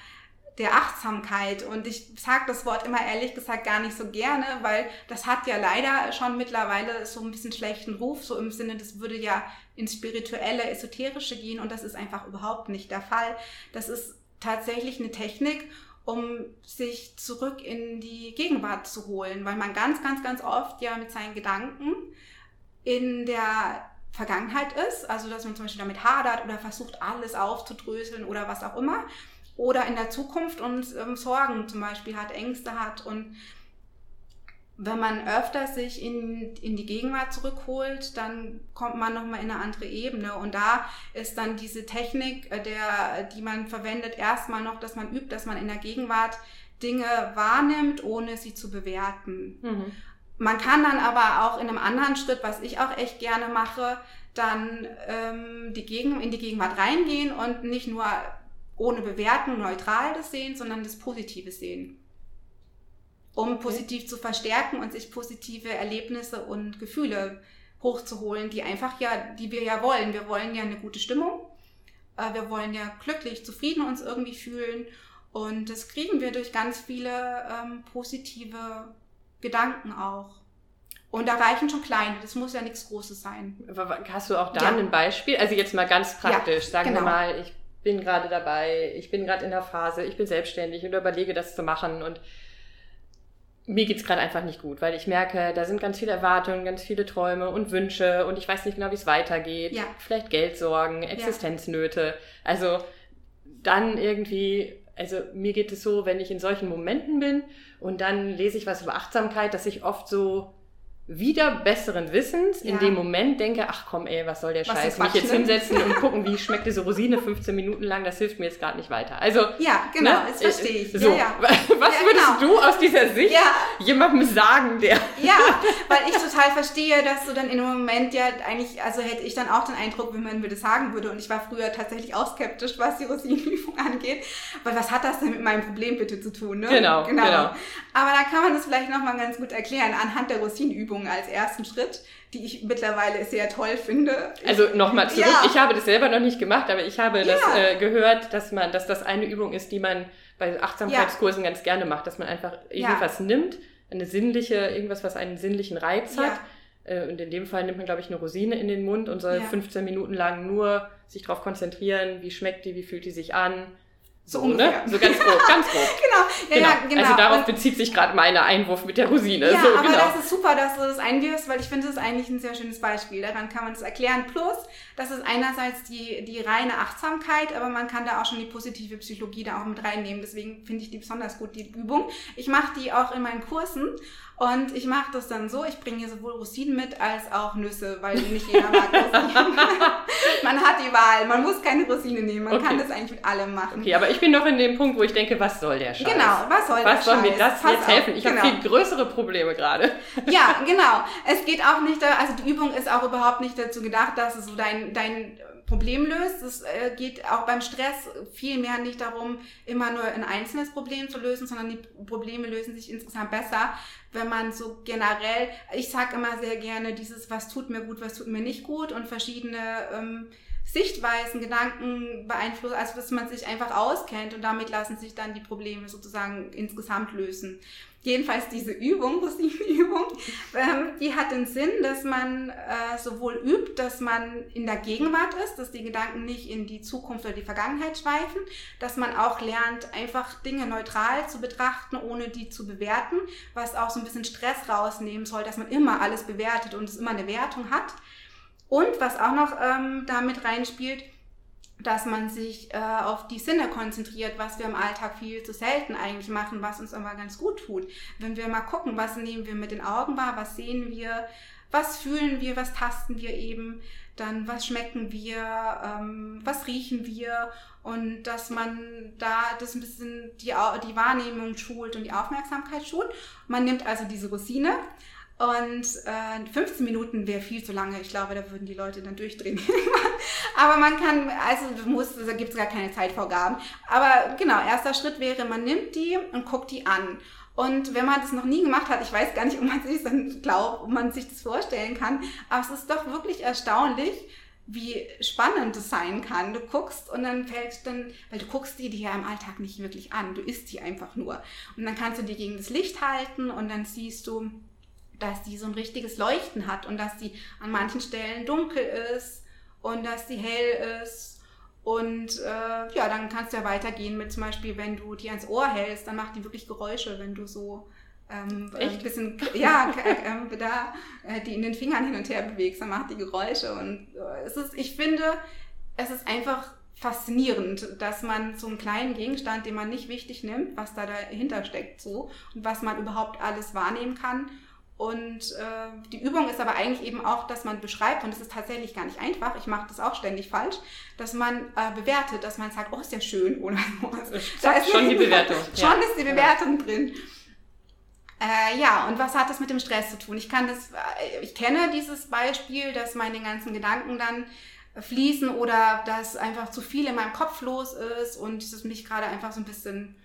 der Achtsamkeit. Und ich sage das Wort immer ehrlich gesagt gar nicht so gerne, weil das hat ja leider schon mittlerweile so ein bisschen schlechten Ruf, so im Sinne, das würde ja ins spirituelle, esoterische gehen und das ist einfach überhaupt nicht der Fall. Das ist tatsächlich eine Technik, um sich zurück in die Gegenwart zu holen, weil man ganz, ganz, ganz oft ja mit seinen Gedanken in der Vergangenheit ist, also dass man zum Beispiel damit hadert oder versucht, alles aufzudröseln oder was auch immer, oder in der Zukunft und ähm, Sorgen zum Beispiel hat, Ängste hat und wenn man öfter sich in, in die Gegenwart zurückholt, dann kommt man nochmal in eine andere Ebene. Und da ist dann diese Technik, äh, der, die man verwendet, erstmal noch, dass man übt, dass man in der Gegenwart Dinge wahrnimmt, ohne sie zu bewerten.
Mhm.
Man kann dann aber auch in einem anderen Schritt, was ich auch echt gerne mache, dann ähm, die Gegen in die Gegenwart reingehen und nicht nur ohne Bewertung neutral das sehen, sondern das Positive sehen. Um positiv zu verstärken und sich positive Erlebnisse und Gefühle hochzuholen, die einfach ja, die wir ja wollen. Wir wollen ja eine gute Stimmung. Äh, Wir wollen ja glücklich, zufrieden uns irgendwie fühlen. Und das kriegen wir durch ganz viele ähm, positive Gedanken auch. Und da reichen schon kleine, das muss ja nichts Großes sein.
Hast du auch da
Ja.
ein Beispiel? Also jetzt mal ganz praktisch. Sagen wir
genau.
mal, ich bin gerade dabei, ich bin gerade in der Phase, ich bin selbstständig und überlege, das zu machen und mir geht's gerade einfach nicht gut, weil ich merke, da sind ganz viele Erwartungen, ganz viele Träume und Wünsche und ich weiß nicht genau, wie es weitergeht.
Ja.
Vielleicht Geldsorgen, Existenznöte. Also dann irgendwie, also mir geht es so, wenn ich in solchen Momenten bin und dann lese ich was über Achtsamkeit, dass ich oft so wieder besseren Wissens in
Ja.
dem Moment denke, ach komm ey, was soll der
Was
Scheiß, mich jetzt
ne?
hinsetzen und gucken, wie schmeckt diese Rosine 15 Minuten lang, das hilft mir jetzt gerade nicht weiter. Also,
Ja, genau,
ne?
das verstehe ich.
So,
Ja, ja.
was würdest
genau.
du aus dieser Sicht
Ja,
jemandem sagen, der
Ja, weil ich total verstehe, dass du dann in einem Moment ja eigentlich, also hätte ich dann auch den Eindruck, wenn man mir das sagen würde, und ich war früher tatsächlich auch skeptisch, was die Rosinenübung angeht, weil was hat das denn mit meinem Problem bitte zu tun, ne?
Genau, genau.
Aber da kann man das vielleicht nochmal ganz gut erklären, anhand der Rosinenübung als ersten Schritt, die ich mittlerweile sehr toll finde.
Also nochmal zurück,
Ja.
ich habe das selber noch nicht gemacht, aber ich habe das
Ja.
äh, gehört, dass man, dass das eine Übung ist, die man bei Achtsamkeitskursen ganz gerne macht, dass man einfach
Ja.
irgendwas nimmt, eine sinnliche, irgendwas, was einen sinnlichen Reiz
Ja.
hat. Äh, Und in dem Fall nimmt man, glaube ich, eine Rosine in den Mund und soll
Ja.
15 Minuten lang nur sich darauf konzentrieren, wie schmeckt die, wie fühlt die sich an.
So
So, ne?
ungefähr.
So ganz grob, ganz grob.
Genau, ja,
Genau.
ja, genau.
Also darauf
Und-
bezieht sich gerade mein Einwurf mit der Rosine.
Ja,
so,
aber
genau.
das ist super, dass du das einwirfst, weil ich finde, das ist eigentlich ein sehr schönes Beispiel. Daran kann man das erklären. Plus, das ist einerseits die, die reine Achtsamkeit, aber man kann da auch schon die positive Psychologie da auch mit reinnehmen. Deswegen finde ich die besonders gut, die Übung. Ich mache die auch in meinen Kursen und ich mache das dann so, ich bringe hier sowohl Rosinen mit als auch Nüsse, weil nicht jeder mag Rosinen. man hat die Wahl, man muss keine Rosine nehmen, man
Okay.
kann das eigentlich mit allem machen.
Okay, aber ich bin noch in dem Punkt, wo ich denke, was soll der Scheiß?
Genau, was soll
Was
der
soll mir
Scheiß?
das
Pass
jetzt
auf,
helfen? Ich
genau.
habe viel größere Probleme gerade.
Ja, genau. Es geht auch nicht, also die Übung ist auch überhaupt nicht dazu gedacht, dass es so dein, dein Problem löst. Es äh, geht auch beim Stress viel mehr nicht darum, immer nur ein einzelnes Problem zu lösen, sondern die Probleme lösen sich insgesamt besser, wenn man so generell, ich sage immer sehr gerne dieses, was tut mir gut, was tut mir nicht gut und verschiedene ähm, Sichtweisen, Gedanken beeinflussen, also dass man sich einfach auskennt und damit lassen sich dann die Probleme sozusagen insgesamt lösen. Jedenfalls diese Übung, Rosinenübung, ähm, die hat den Sinn, dass man äh, sowohl übt, dass man in der Gegenwart ist, dass die Gedanken nicht in die Zukunft oder die Vergangenheit schweifen, dass man auch lernt, einfach Dinge neutral zu betrachten, ohne die zu bewerten, was auch so ein bisschen Stress rausnehmen soll, dass man immer alles bewertet und es immer eine Wertung hat. Und was auch noch ähm, damit reinspielt, dass man sich äh, auf die Sinne konzentriert, was wir im Alltag viel zu selten eigentlich machen, was uns aber ganz gut tut. Wenn wir mal gucken, was nehmen wir mit den Augen wahr, was sehen wir, was fühlen wir, was tasten wir eben, dann was schmecken wir, ähm, was riechen wir und dass man da das ein bisschen die, die Wahrnehmung schult und die Aufmerksamkeit schult. Man nimmt also diese Rosine und äh, 15 Minuten wäre viel zu lange. Ich glaube, da würden die Leute dann durchdrehen. Aber man kann, also muss, da gibt es gar keine Zeitvorgaben. Aber genau, erster Schritt wäre, man nimmt die und guckt die an. Und wenn man das noch nie gemacht hat, ich weiß gar nicht, ob man sich dann glaubt, ob man sich das vorstellen kann, aber es ist doch wirklich erstaunlich, wie spannend das sein kann. Du guckst und dann fällt dann, weil du guckst die dir ja im Alltag nicht wirklich an, du isst die einfach nur. Und dann kannst du die gegen das Licht halten und dann siehst du, dass die so ein richtiges Leuchten hat und dass die an manchen Stellen dunkel ist und dass die hell ist. Und äh, ja, dann kannst du ja weitergehen mit zum Beispiel, wenn du die ans Ohr hältst, dann macht die wirklich Geräusche, wenn du so ähm, ein bisschen, ja, äh, da äh, die in den Fingern hin und her bewegst, dann macht die Geräusche. Und äh, es ist, ich finde, es ist einfach faszinierend, dass man so einen kleinen Gegenstand, den man nicht wichtig nimmt, was da dahinter steckt, so und was man überhaupt alles wahrnehmen kann und äh, die Übung ist aber eigentlich eben auch, dass man beschreibt, und das ist tatsächlich gar nicht einfach, ich mache das auch ständig falsch, dass man äh, bewertet, dass man sagt, oh, ist ja schön oder sowas.
Da ist schon die Bewertung.
schon ja. ist die Bewertung ja. drin. Äh, ja, und was hat das mit dem Stress zu tun? Ich kann das, äh, ich kenne dieses Beispiel, dass meine ganzen Gedanken dann fließen oder dass einfach zu viel in meinem Kopf los ist und es mich gerade einfach so ein bisschen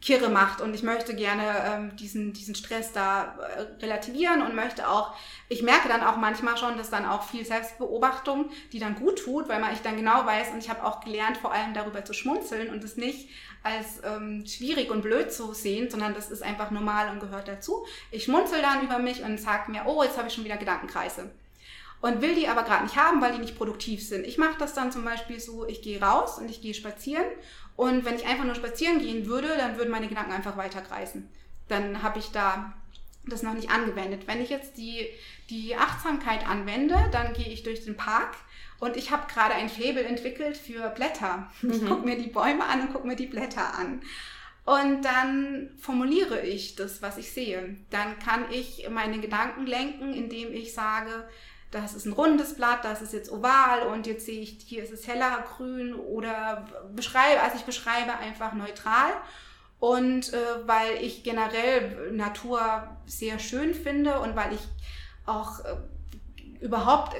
kirre macht und ich möchte gerne ähm, diesen, diesen Stress da äh, relativieren und möchte auch, ich merke dann auch manchmal schon, dass dann auch viel Selbstbeobachtung, die dann gut tut, weil man ich dann genau weiß und ich habe auch gelernt, vor allem darüber zu schmunzeln und es nicht als ähm, schwierig und blöd zu sehen, sondern das ist einfach normal und gehört dazu. Ich schmunzel dann über mich und sage mir, oh, jetzt habe ich schon wieder Gedankenkreise und will die aber gerade nicht haben, weil die nicht produktiv sind. Ich mache das dann zum Beispiel so, ich gehe raus und ich gehe spazieren und wenn ich einfach nur spazieren gehen würde, dann würden meine Gedanken einfach weiter kreisen. Dann habe ich da das noch nicht angewendet. Wenn ich jetzt die, die Achtsamkeit anwende, dann gehe ich durch den Park und ich habe gerade ein Faible entwickelt für Blätter. Ich mhm. gucke mir die Bäume an und gucke mir die Blätter an. Und dann formuliere ich das, was ich sehe. Dann kann ich meine Gedanken lenken, indem ich sage, das ist ein rundes Blatt, das ist jetzt oval und jetzt sehe ich, hier ist es heller grün oder beschreibe, also ich beschreibe einfach neutral. Und äh, weil ich generell Natur sehr schön finde und weil ich auch äh, überhaupt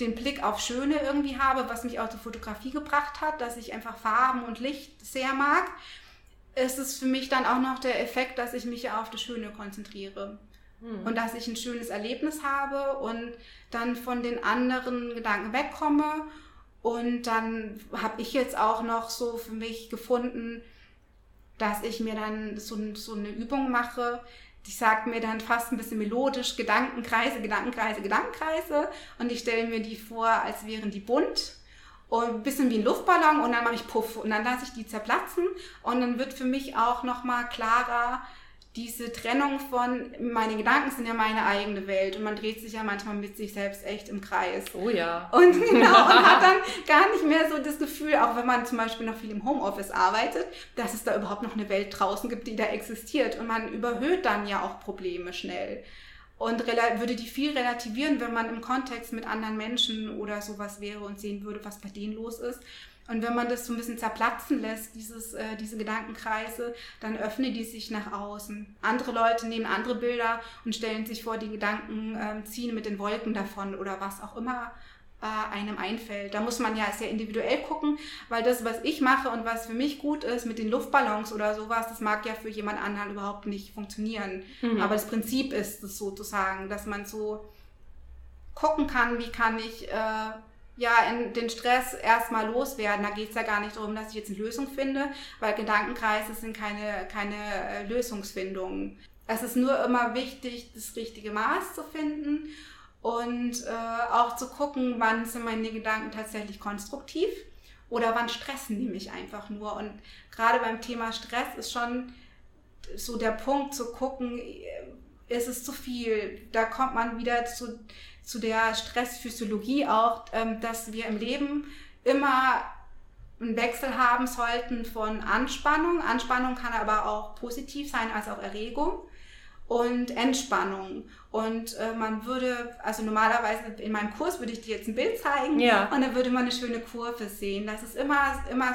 den Blick auf Schöne irgendwie habe, was mich auch zur Fotografie gebracht hat, dass ich einfach Farben und Licht sehr mag, ist es für mich dann auch noch der Effekt, dass ich mich auf das Schöne konzentriere. Hm. Und dass ich ein schönes Erlebnis habe und dann von den anderen Gedanken wegkomme. Und dann habe ich jetzt auch noch so für mich gefunden, dass ich mir dann so, so eine Übung mache. Die sagt mir dann fast ein bisschen melodisch Gedankenkreise, Gedankenkreise, Gedankenkreise. Und ich stelle mir die vor, als wären die bunt und ein bisschen wie ein Luftballon und dann mache ich Puff und dann lasse ich die zerplatzen und dann wird für mich auch nochmal klarer, diese Trennung von, meine Gedanken sind ja meine eigene Welt und man dreht sich ja manchmal mit sich selbst echt im Kreis.
Oh ja.
Und genau, und hat dann gar nicht mehr so das Gefühl, auch wenn man zum Beispiel noch viel im Homeoffice arbeitet, dass es da überhaupt noch eine Welt draußen gibt, die da existiert. Und man überhöht dann ja auch Probleme schnell. Und würde die viel relativieren, wenn man im Kontext mit anderen Menschen oder sowas wäre und sehen würde, was bei denen los ist. Und wenn man das so ein bisschen zerplatzen lässt, dieses, äh, diese Gedankenkreise, dann öffnen die sich nach außen. Andere Leute nehmen andere Bilder und stellen sich vor, die Gedanken äh, ziehen mit den Wolken davon oder was auch immer äh, einem einfällt. Da muss man ja sehr individuell gucken, weil das, was ich mache und was für mich gut ist mit den Luftballons oder sowas, das mag ja für jemand anderen überhaupt nicht funktionieren. Mhm. Aber das Prinzip ist es sozusagen, dass man so gucken kann, wie kann ich äh, ja, in den Stress erstmal loswerden. Da geht es ja gar nicht darum, dass ich jetzt eine Lösung finde, weil Gedankenkreise sind keine, keine äh, Lösungsfindung. Es ist nur immer wichtig, das richtige Maß zu finden und äh, auch zu gucken, wann sind meine Gedanken tatsächlich konstruktiv oder wann stressen die mich einfach nur. Und gerade beim Thema Stress ist schon so der Punkt zu gucken, äh, ist es zu viel? Da kommt man wieder zu zu der Stressphysiologie auch, ähm, dass wir im Leben immer einen Wechsel haben sollten von Anspannung. Anspannung kann aber auch positiv sein, als auch Erregung und Entspannung. Und äh, man würde, also normalerweise in meinem Kurs würde ich dir jetzt ein Bild zeigen ja. und dann würde man eine schöne Kurve sehen. Das ist immer, immer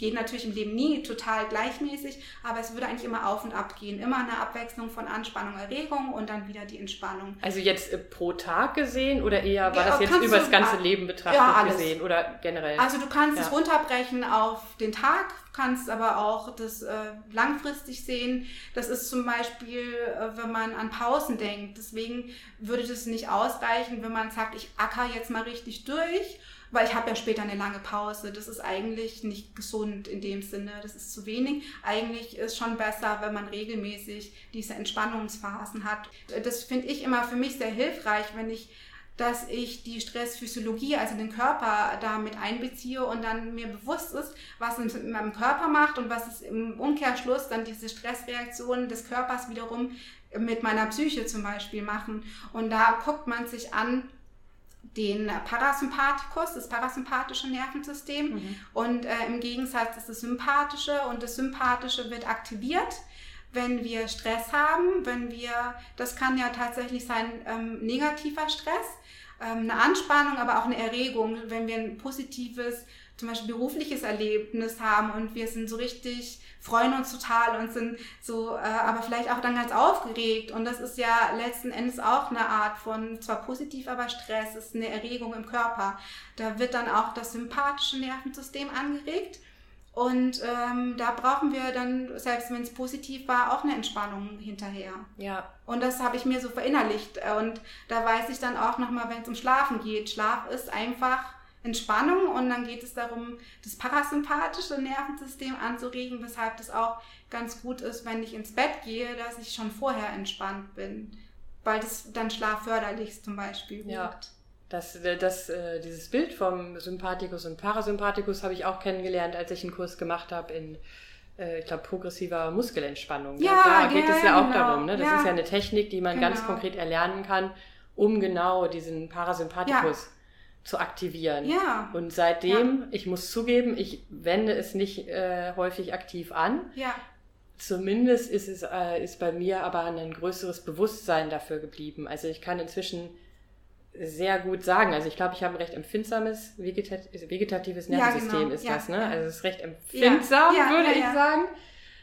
geht natürlich im Leben nie total gleichmäßig, aber es würde eigentlich immer auf und ab gehen. Immer eine Abwechslung von Anspannung, Erregung und dann wieder die Entspannung.
Also jetzt äh, pro Tag gesehen oder eher war ja, das jetzt über das ganze Leben betrachtet ja, gesehen oder generell?
Also du kannst ja. es runterbrechen auf den Tag, kannst aber auch das äh, langfristig sehen. Das ist zum Beispiel, äh, wenn man an Pausen denkt. Deswegen würde das nicht ausreichen, wenn man sagt, ich acker jetzt mal richtig durch weil ich habe ja später eine lange Pause. Das ist eigentlich nicht gesund in dem Sinne. Das ist zu wenig. Eigentlich ist schon besser, wenn man regelmäßig diese Entspannungsphasen hat. Das finde ich immer für mich sehr hilfreich, wenn ich dass ich die Stressphysiologie, also den Körper da mit einbeziehe und dann mir bewusst ist, was es in meinem Körper macht und was es im Umkehrschluss dann diese Stressreaktionen des Körpers wiederum mit meiner Psyche zum Beispiel machen. Und da guckt man sich an, den Parasympathikus, das parasympathische Nervensystem. Mhm. Und äh, im Gegensatz ist das sympathische und das sympathische wird aktiviert, wenn wir Stress haben, wenn wir, das kann ja tatsächlich sein, ähm, negativer Stress, ähm, eine Anspannung, aber auch eine Erregung, wenn wir ein positives, zum Beispiel berufliches Erlebnis haben und wir sind so richtig freuen uns total und sind so, äh, aber vielleicht auch dann ganz aufgeregt. Und das ist ja letzten Endes auch eine Art von, zwar positiv, aber Stress, ist eine Erregung im Körper. Da wird dann auch das sympathische Nervensystem angeregt. Und ähm, da brauchen wir dann, selbst wenn es positiv war, auch eine Entspannung hinterher. Ja. Und das habe ich mir so verinnerlicht. Und da weiß ich dann auch nochmal, wenn es um Schlafen geht. Schlaf ist einfach Entspannung und dann geht es darum, das parasympathische Nervensystem anzuregen, weshalb das auch ganz gut ist, wenn ich ins Bett gehe, dass ich schon vorher entspannt bin, weil das dann schlafförderlich zum Beispiel wirkt. Ja.
Das, äh, das, äh, dieses Bild vom Sympathikus und Parasympathikus habe ich auch kennengelernt, als ich einen Kurs gemacht habe in, äh, ich glaube, progressiver Muskelentspannung. Ja, da geht ja, es ja auch genau. darum. Ne? Das ja. ist ja eine Technik, die man genau. ganz konkret erlernen kann, um genau diesen Parasympathikus ja zu aktivieren. Ja. Und seitdem, ja. ich muss zugeben, ich wende es nicht äh, häufig aktiv an. Ja. Zumindest ist es äh, ist bei mir aber ein größeres Bewusstsein dafür geblieben. Also ich kann inzwischen sehr gut sagen. Also ich glaube, ich habe ein recht empfindsames vegetat vegetatives Nervensystem ja, genau. ist das, ne? Also es ist recht empfindsam, würde ich sagen.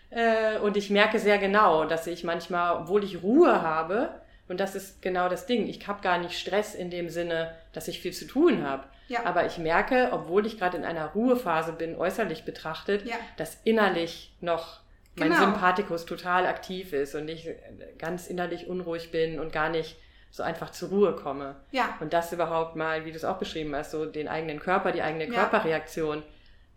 Äh, und ich merke sehr genau, dass ich manchmal, obwohl ich Ruhe habe, und das ist genau das Ding. Ich habe gar nicht Stress in dem Sinne, dass ich viel zu tun habe. Ja. Aber ich merke, obwohl ich gerade in einer Ruhephase bin, äußerlich betrachtet, ja. dass innerlich noch mein genau. Sympathikus total aktiv ist und ich ganz innerlich unruhig bin und gar nicht so einfach zur Ruhe komme. Ja. Und das überhaupt mal, wie du es auch beschrieben hast, so den eigenen Körper, die eigene Körperreaktion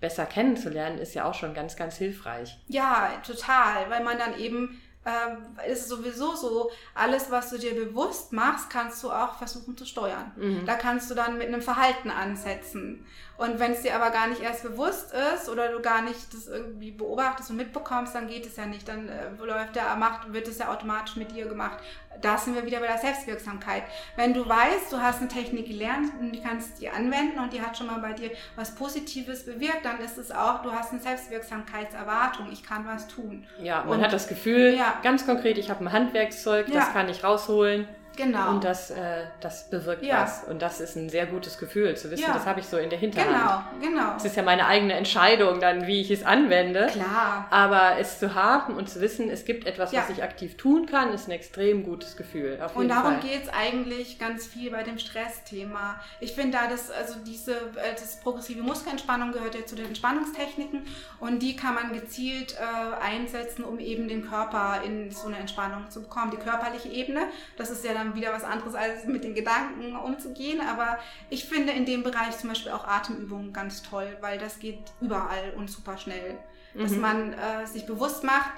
besser kennenzulernen, ist ja auch schon ganz, ganz hilfreich.
Ja, total, weil man dann eben ähm, ist sowieso so, alles, was du dir bewusst machst, kannst du auch versuchen zu steuern. Mhm. Da kannst du dann mit einem Verhalten ansetzen. Und wenn es dir aber gar nicht erst bewusst ist oder du gar nicht das irgendwie beobachtest und mitbekommst, dann geht es ja nicht. Dann äh, läuft der macht, wird es ja automatisch mit dir gemacht. Da sind wir wieder bei der Selbstwirksamkeit. Wenn du weißt, du hast eine Technik gelernt und die kannst die anwenden und die hat schon mal bei dir was Positives bewirkt, dann ist es auch, du hast eine Selbstwirksamkeitserwartung. Ich kann was tun.
Ja, man und, hat das Gefühl, ja. ganz konkret, ich habe ein Handwerkszeug, ja. das kann ich rausholen. Genau. Und das, äh, das bewirkt ja. was. Und das ist ein sehr gutes Gefühl, zu wissen, ja. das habe ich so in der Hinterhand. Genau, genau. Es ist ja meine eigene Entscheidung dann, wie ich es anwende. Klar. Aber es zu haben und zu wissen, es gibt etwas, ja. was ich aktiv tun kann, ist ein extrem gutes Gefühl.
und darum geht es eigentlich ganz viel bei dem Stressthema. Ich finde da, dass also diese äh, das progressive Muskelentspannung gehört ja zu den Entspannungstechniken und die kann man gezielt äh, einsetzen, um eben den Körper in so eine Entspannung zu bekommen. Die körperliche Ebene, das ist ja dann wieder was anderes, als mit den Gedanken umzugehen. Aber ich finde in dem Bereich zum Beispiel auch Atemübungen ganz toll, weil das geht überall und super schnell. Mhm. Dass man äh, sich bewusst macht,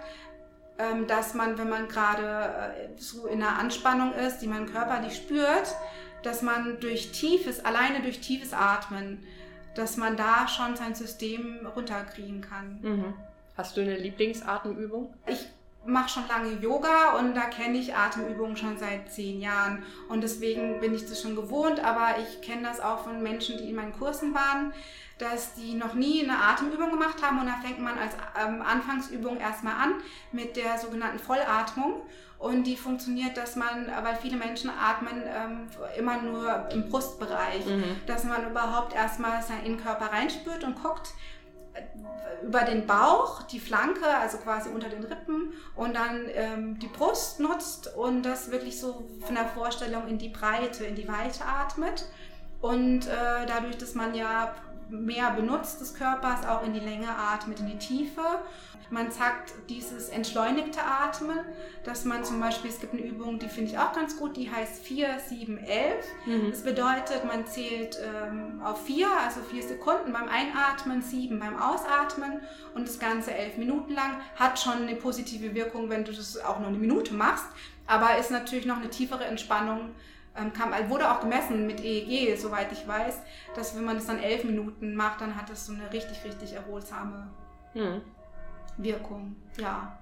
ähm, dass man, wenn man gerade äh, so in einer Anspannung ist, die man körperlich spürt, dass man durch tiefes, alleine durch tiefes Atmen, dass man da schon sein System runterkriegen kann.
Mhm. Hast du eine Lieblingsatemübung?
Ich mache schon lange Yoga und da kenne ich Atemübungen schon seit zehn Jahren. Und deswegen bin ich das schon gewohnt, aber ich kenne das auch von Menschen, die in meinen Kursen waren, dass die noch nie eine Atemübung gemacht haben und da fängt man als ähm, Anfangsübung erstmal an mit der sogenannten Vollatmung. Und die funktioniert, dass man, weil viele Menschen atmen ähm, immer nur im Brustbereich, mhm. dass man überhaupt erstmal seinen Innenkörper reinspürt und guckt, über den Bauch, die Flanke, also quasi unter den Rippen und dann ähm, die Brust nutzt und das wirklich so von der Vorstellung in die Breite, in die Weite atmet. Und äh, dadurch, dass man ja mehr benutzt des Körpers, auch in die Länge atmet, in die Tiefe. Man sagt dieses entschleunigte Atmen, dass man zum Beispiel, es gibt eine Übung, die finde ich auch ganz gut, die heißt 4, 7, 11. Mhm. Das bedeutet, man zählt ähm, auf 4, also 4 Sekunden beim Einatmen, 7 beim Ausatmen und das Ganze 11 Minuten lang. Hat schon eine positive Wirkung, wenn du das auch nur eine Minute machst, aber ist natürlich noch eine tiefere Entspannung ähm, kam, also wurde auch gemessen mit EEG, soweit ich weiß, dass wenn man das dann elf Minuten macht, dann hat das so eine richtig, richtig erholsame hm. Wirkung. Ja.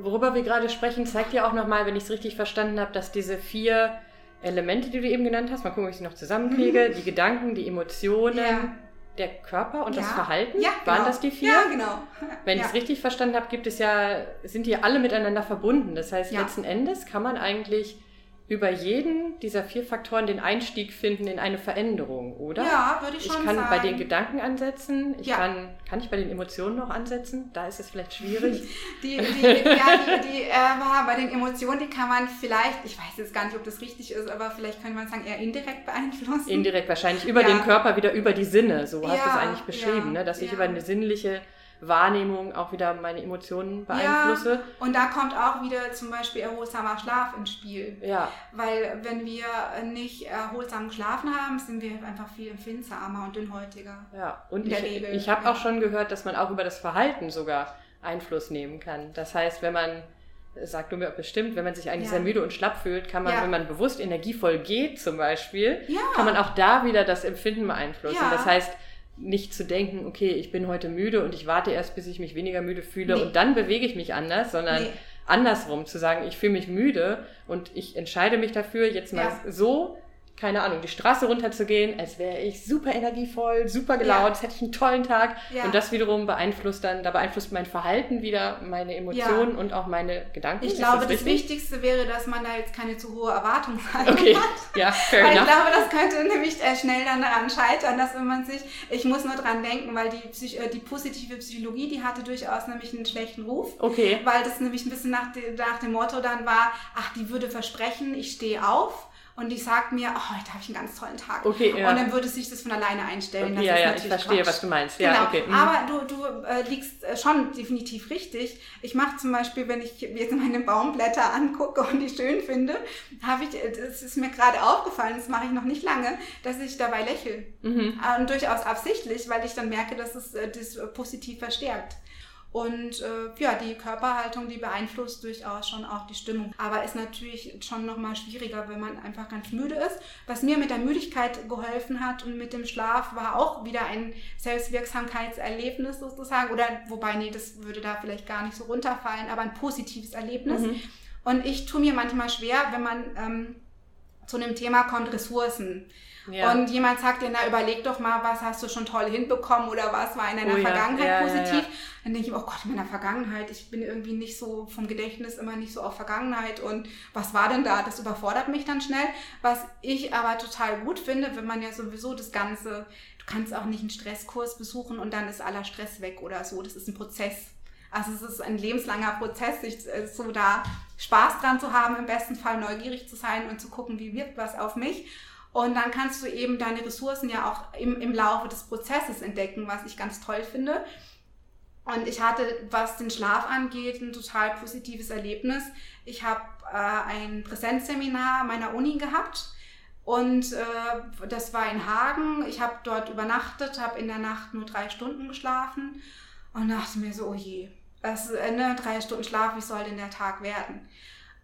Worüber wir gerade sprechen, zeigt ja auch nochmal, wenn ich es richtig verstanden habe, dass diese vier Elemente, die du eben genannt hast, mal gucken, ob ich sie noch zusammenkriege, mhm. die Gedanken, die Emotionen, ja. der Körper und ja. das Verhalten,
ja,
genau. waren das die vier?
Ja, genau.
Wenn ich es richtig verstanden habe, gibt es ja, sind die alle miteinander verbunden. Das heißt, letzten Endes kann man eigentlich über jeden dieser vier Faktoren den Einstieg finden in eine Veränderung, oder?
Ja, würde ich schon
sagen. Ich kann
sagen.
bei den Gedanken ansetzen. Ich ja. kann, kann ich bei den Emotionen noch ansetzen? Da ist es vielleicht schwierig.
die, die, ja, die, die äh, bei den Emotionen, die kann man vielleicht, ich weiß jetzt gar nicht, ob das richtig ist, aber vielleicht könnte man sagen, eher indirekt beeinflussen.
Indirekt wahrscheinlich über ja. den Körper wieder über die Sinne. So hast du es eigentlich beschrieben, ne? dass ich über eine sinnliche Wahrnehmung auch wieder meine Emotionen beeinflusse. Ja,
und da kommt auch wieder zum Beispiel erholsamer Schlaf ins Spiel.
Ja.
Weil wenn wir nicht erholsam geschlafen haben, sind wir einfach viel empfindsamer und dünnhäutiger.
Ja, und ich, ich habe ja. auch schon gehört, dass man auch über das Verhalten sogar Einfluss nehmen kann. Das heißt, wenn man sagt du mir bestimmt, wenn man sich eigentlich ja. sehr müde und schlapp fühlt, kann man, ja. wenn man bewusst energievoll geht zum Beispiel, ja. kann man auch da wieder das Empfinden beeinflussen. Das heißt, nicht zu denken, okay, ich bin heute müde und ich warte erst, bis ich mich weniger müde fühle nee. und dann bewege ich mich anders, sondern nee. andersrum zu sagen, ich fühle mich müde und ich entscheide mich dafür, jetzt mal ja. so keine Ahnung, die Straße runterzugehen, als wäre ich super energievoll, super gelaunt, ja. hätte ich einen tollen Tag. Ja. Und das wiederum beeinflusst dann, da beeinflusst mein Verhalten wieder, meine Emotionen ja. und auch meine Gedanken.
Ich glaube, das, das Wichtigste wäre, dass man da jetzt keine zu hohe Erwartungshaltung
okay.
hat.
Ja, fair
weil enough. ich glaube, das könnte nämlich äh, schnell dann daran scheitern, dass wenn man sich, ich muss nur dran denken, weil die, Psych äh, die positive Psychologie, die hatte durchaus nämlich einen schlechten Ruf.
Okay.
Weil das nämlich ein bisschen nach, nach dem Motto dann war, ach, die würde versprechen, ich stehe auf und die sagt mir, oh, heute habe ich einen ganz tollen Tag.
Okay, ja.
Und dann würde sich das von alleine einstellen.
Okay, ja, ja, ich verstehe, Quatsch. was du meinst. Ja,
genau.
okay.
Mhm. Aber du, du äh, liegst äh, schon definitiv richtig. Ich mache zum Beispiel, wenn ich jetzt meine Baumblätter angucke und die schön finde, habe ich, äh, das ist mir gerade aufgefallen, das mache ich noch nicht lange, dass ich dabei lächle. Mhm. Und durchaus absichtlich, weil ich dann merke, dass es das positiv verstärkt. Und äh, ja, die Körperhaltung, die beeinflusst durchaus schon auch die Stimmung. Aber ist natürlich schon nochmal schwieriger, wenn man einfach ganz müde ist. Was mir mit der Müdigkeit geholfen hat und mit dem Schlaf war auch wieder ein Selbstwirksamkeitserlebnis sozusagen. Oder wobei, nee, das würde da vielleicht gar nicht so runterfallen, aber ein positives Erlebnis. Mhm. Und ich tue mir manchmal schwer, wenn man ähm, zu einem Thema kommt, Ressourcen. Ja. Und jemand sagt dir, na überleg doch mal, was hast du schon toll hinbekommen oder was war in deiner oh, Vergangenheit ja. positiv. Ja, Dann denke ich, oh Gott, in meiner Vergangenheit, ich bin irgendwie nicht so vom Gedächtnis immer nicht so auf Vergangenheit und was war denn da? Das überfordert mich dann schnell. Was ich aber total gut finde, wenn man ja sowieso das Ganze, du kannst auch nicht einen Stresskurs besuchen und dann ist aller Stress weg oder so. Das ist ein Prozess. Also es ist ein lebenslanger Prozess, sich äh, so da Spaß dran zu haben, im besten Fall neugierig zu sein und zu gucken, wie wirkt was auf mich. Und dann kannst du eben deine Ressourcen ja auch im, im Laufe des Prozesses entdecken, was ich ganz toll finde. Und ich hatte, was den Schlaf angeht, ein total positives Erlebnis. Ich habe äh, ein Präsenzseminar meiner Uni gehabt und äh, das war in Hagen. Ich habe dort übernachtet, habe in der Nacht nur drei Stunden geschlafen und dachte mir so, oh je, das, äh, ne, drei Stunden Schlaf, wie soll denn der Tag werden?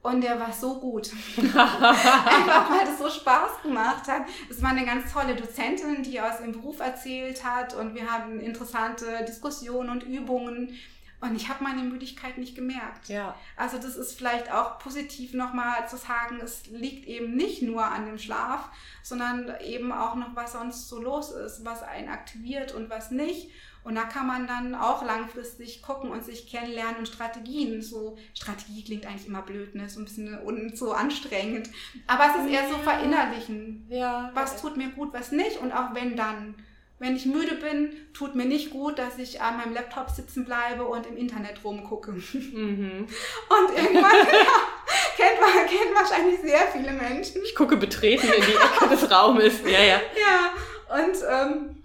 Und der war so gut. Einfach weil es so Spaß gemacht hat. Es war eine ganz tolle Dozentin, die aus ihrem Beruf erzählt hat und wir hatten interessante Diskussionen und Übungen. Und ich habe meine Müdigkeit nicht gemerkt.
Ja.
Also das ist vielleicht auch positiv nochmal zu sagen, es liegt eben nicht nur an dem Schlaf, sondern eben auch noch, was sonst so los ist, was einen aktiviert und was nicht. Und da kann man dann auch langfristig gucken und sich kennenlernen und Strategien. So, Strategie klingt eigentlich immer blöd, ne? So ein bisschen und so anstrengend. Aber es ist eher so verinnerlichen.
Ja.
Was tut mir gut, was nicht. Und auch wenn dann. Wenn ich müde bin, tut mir nicht gut, dass ich an meinem Laptop sitzen bleibe und im Internet rumgucke.
Mhm.
Und irgendwann, kennt, man, kennt wahrscheinlich sehr viele Menschen.
Ich gucke betreten in die Ecke des Raumes. Ja, ja.
Ja, und ähm,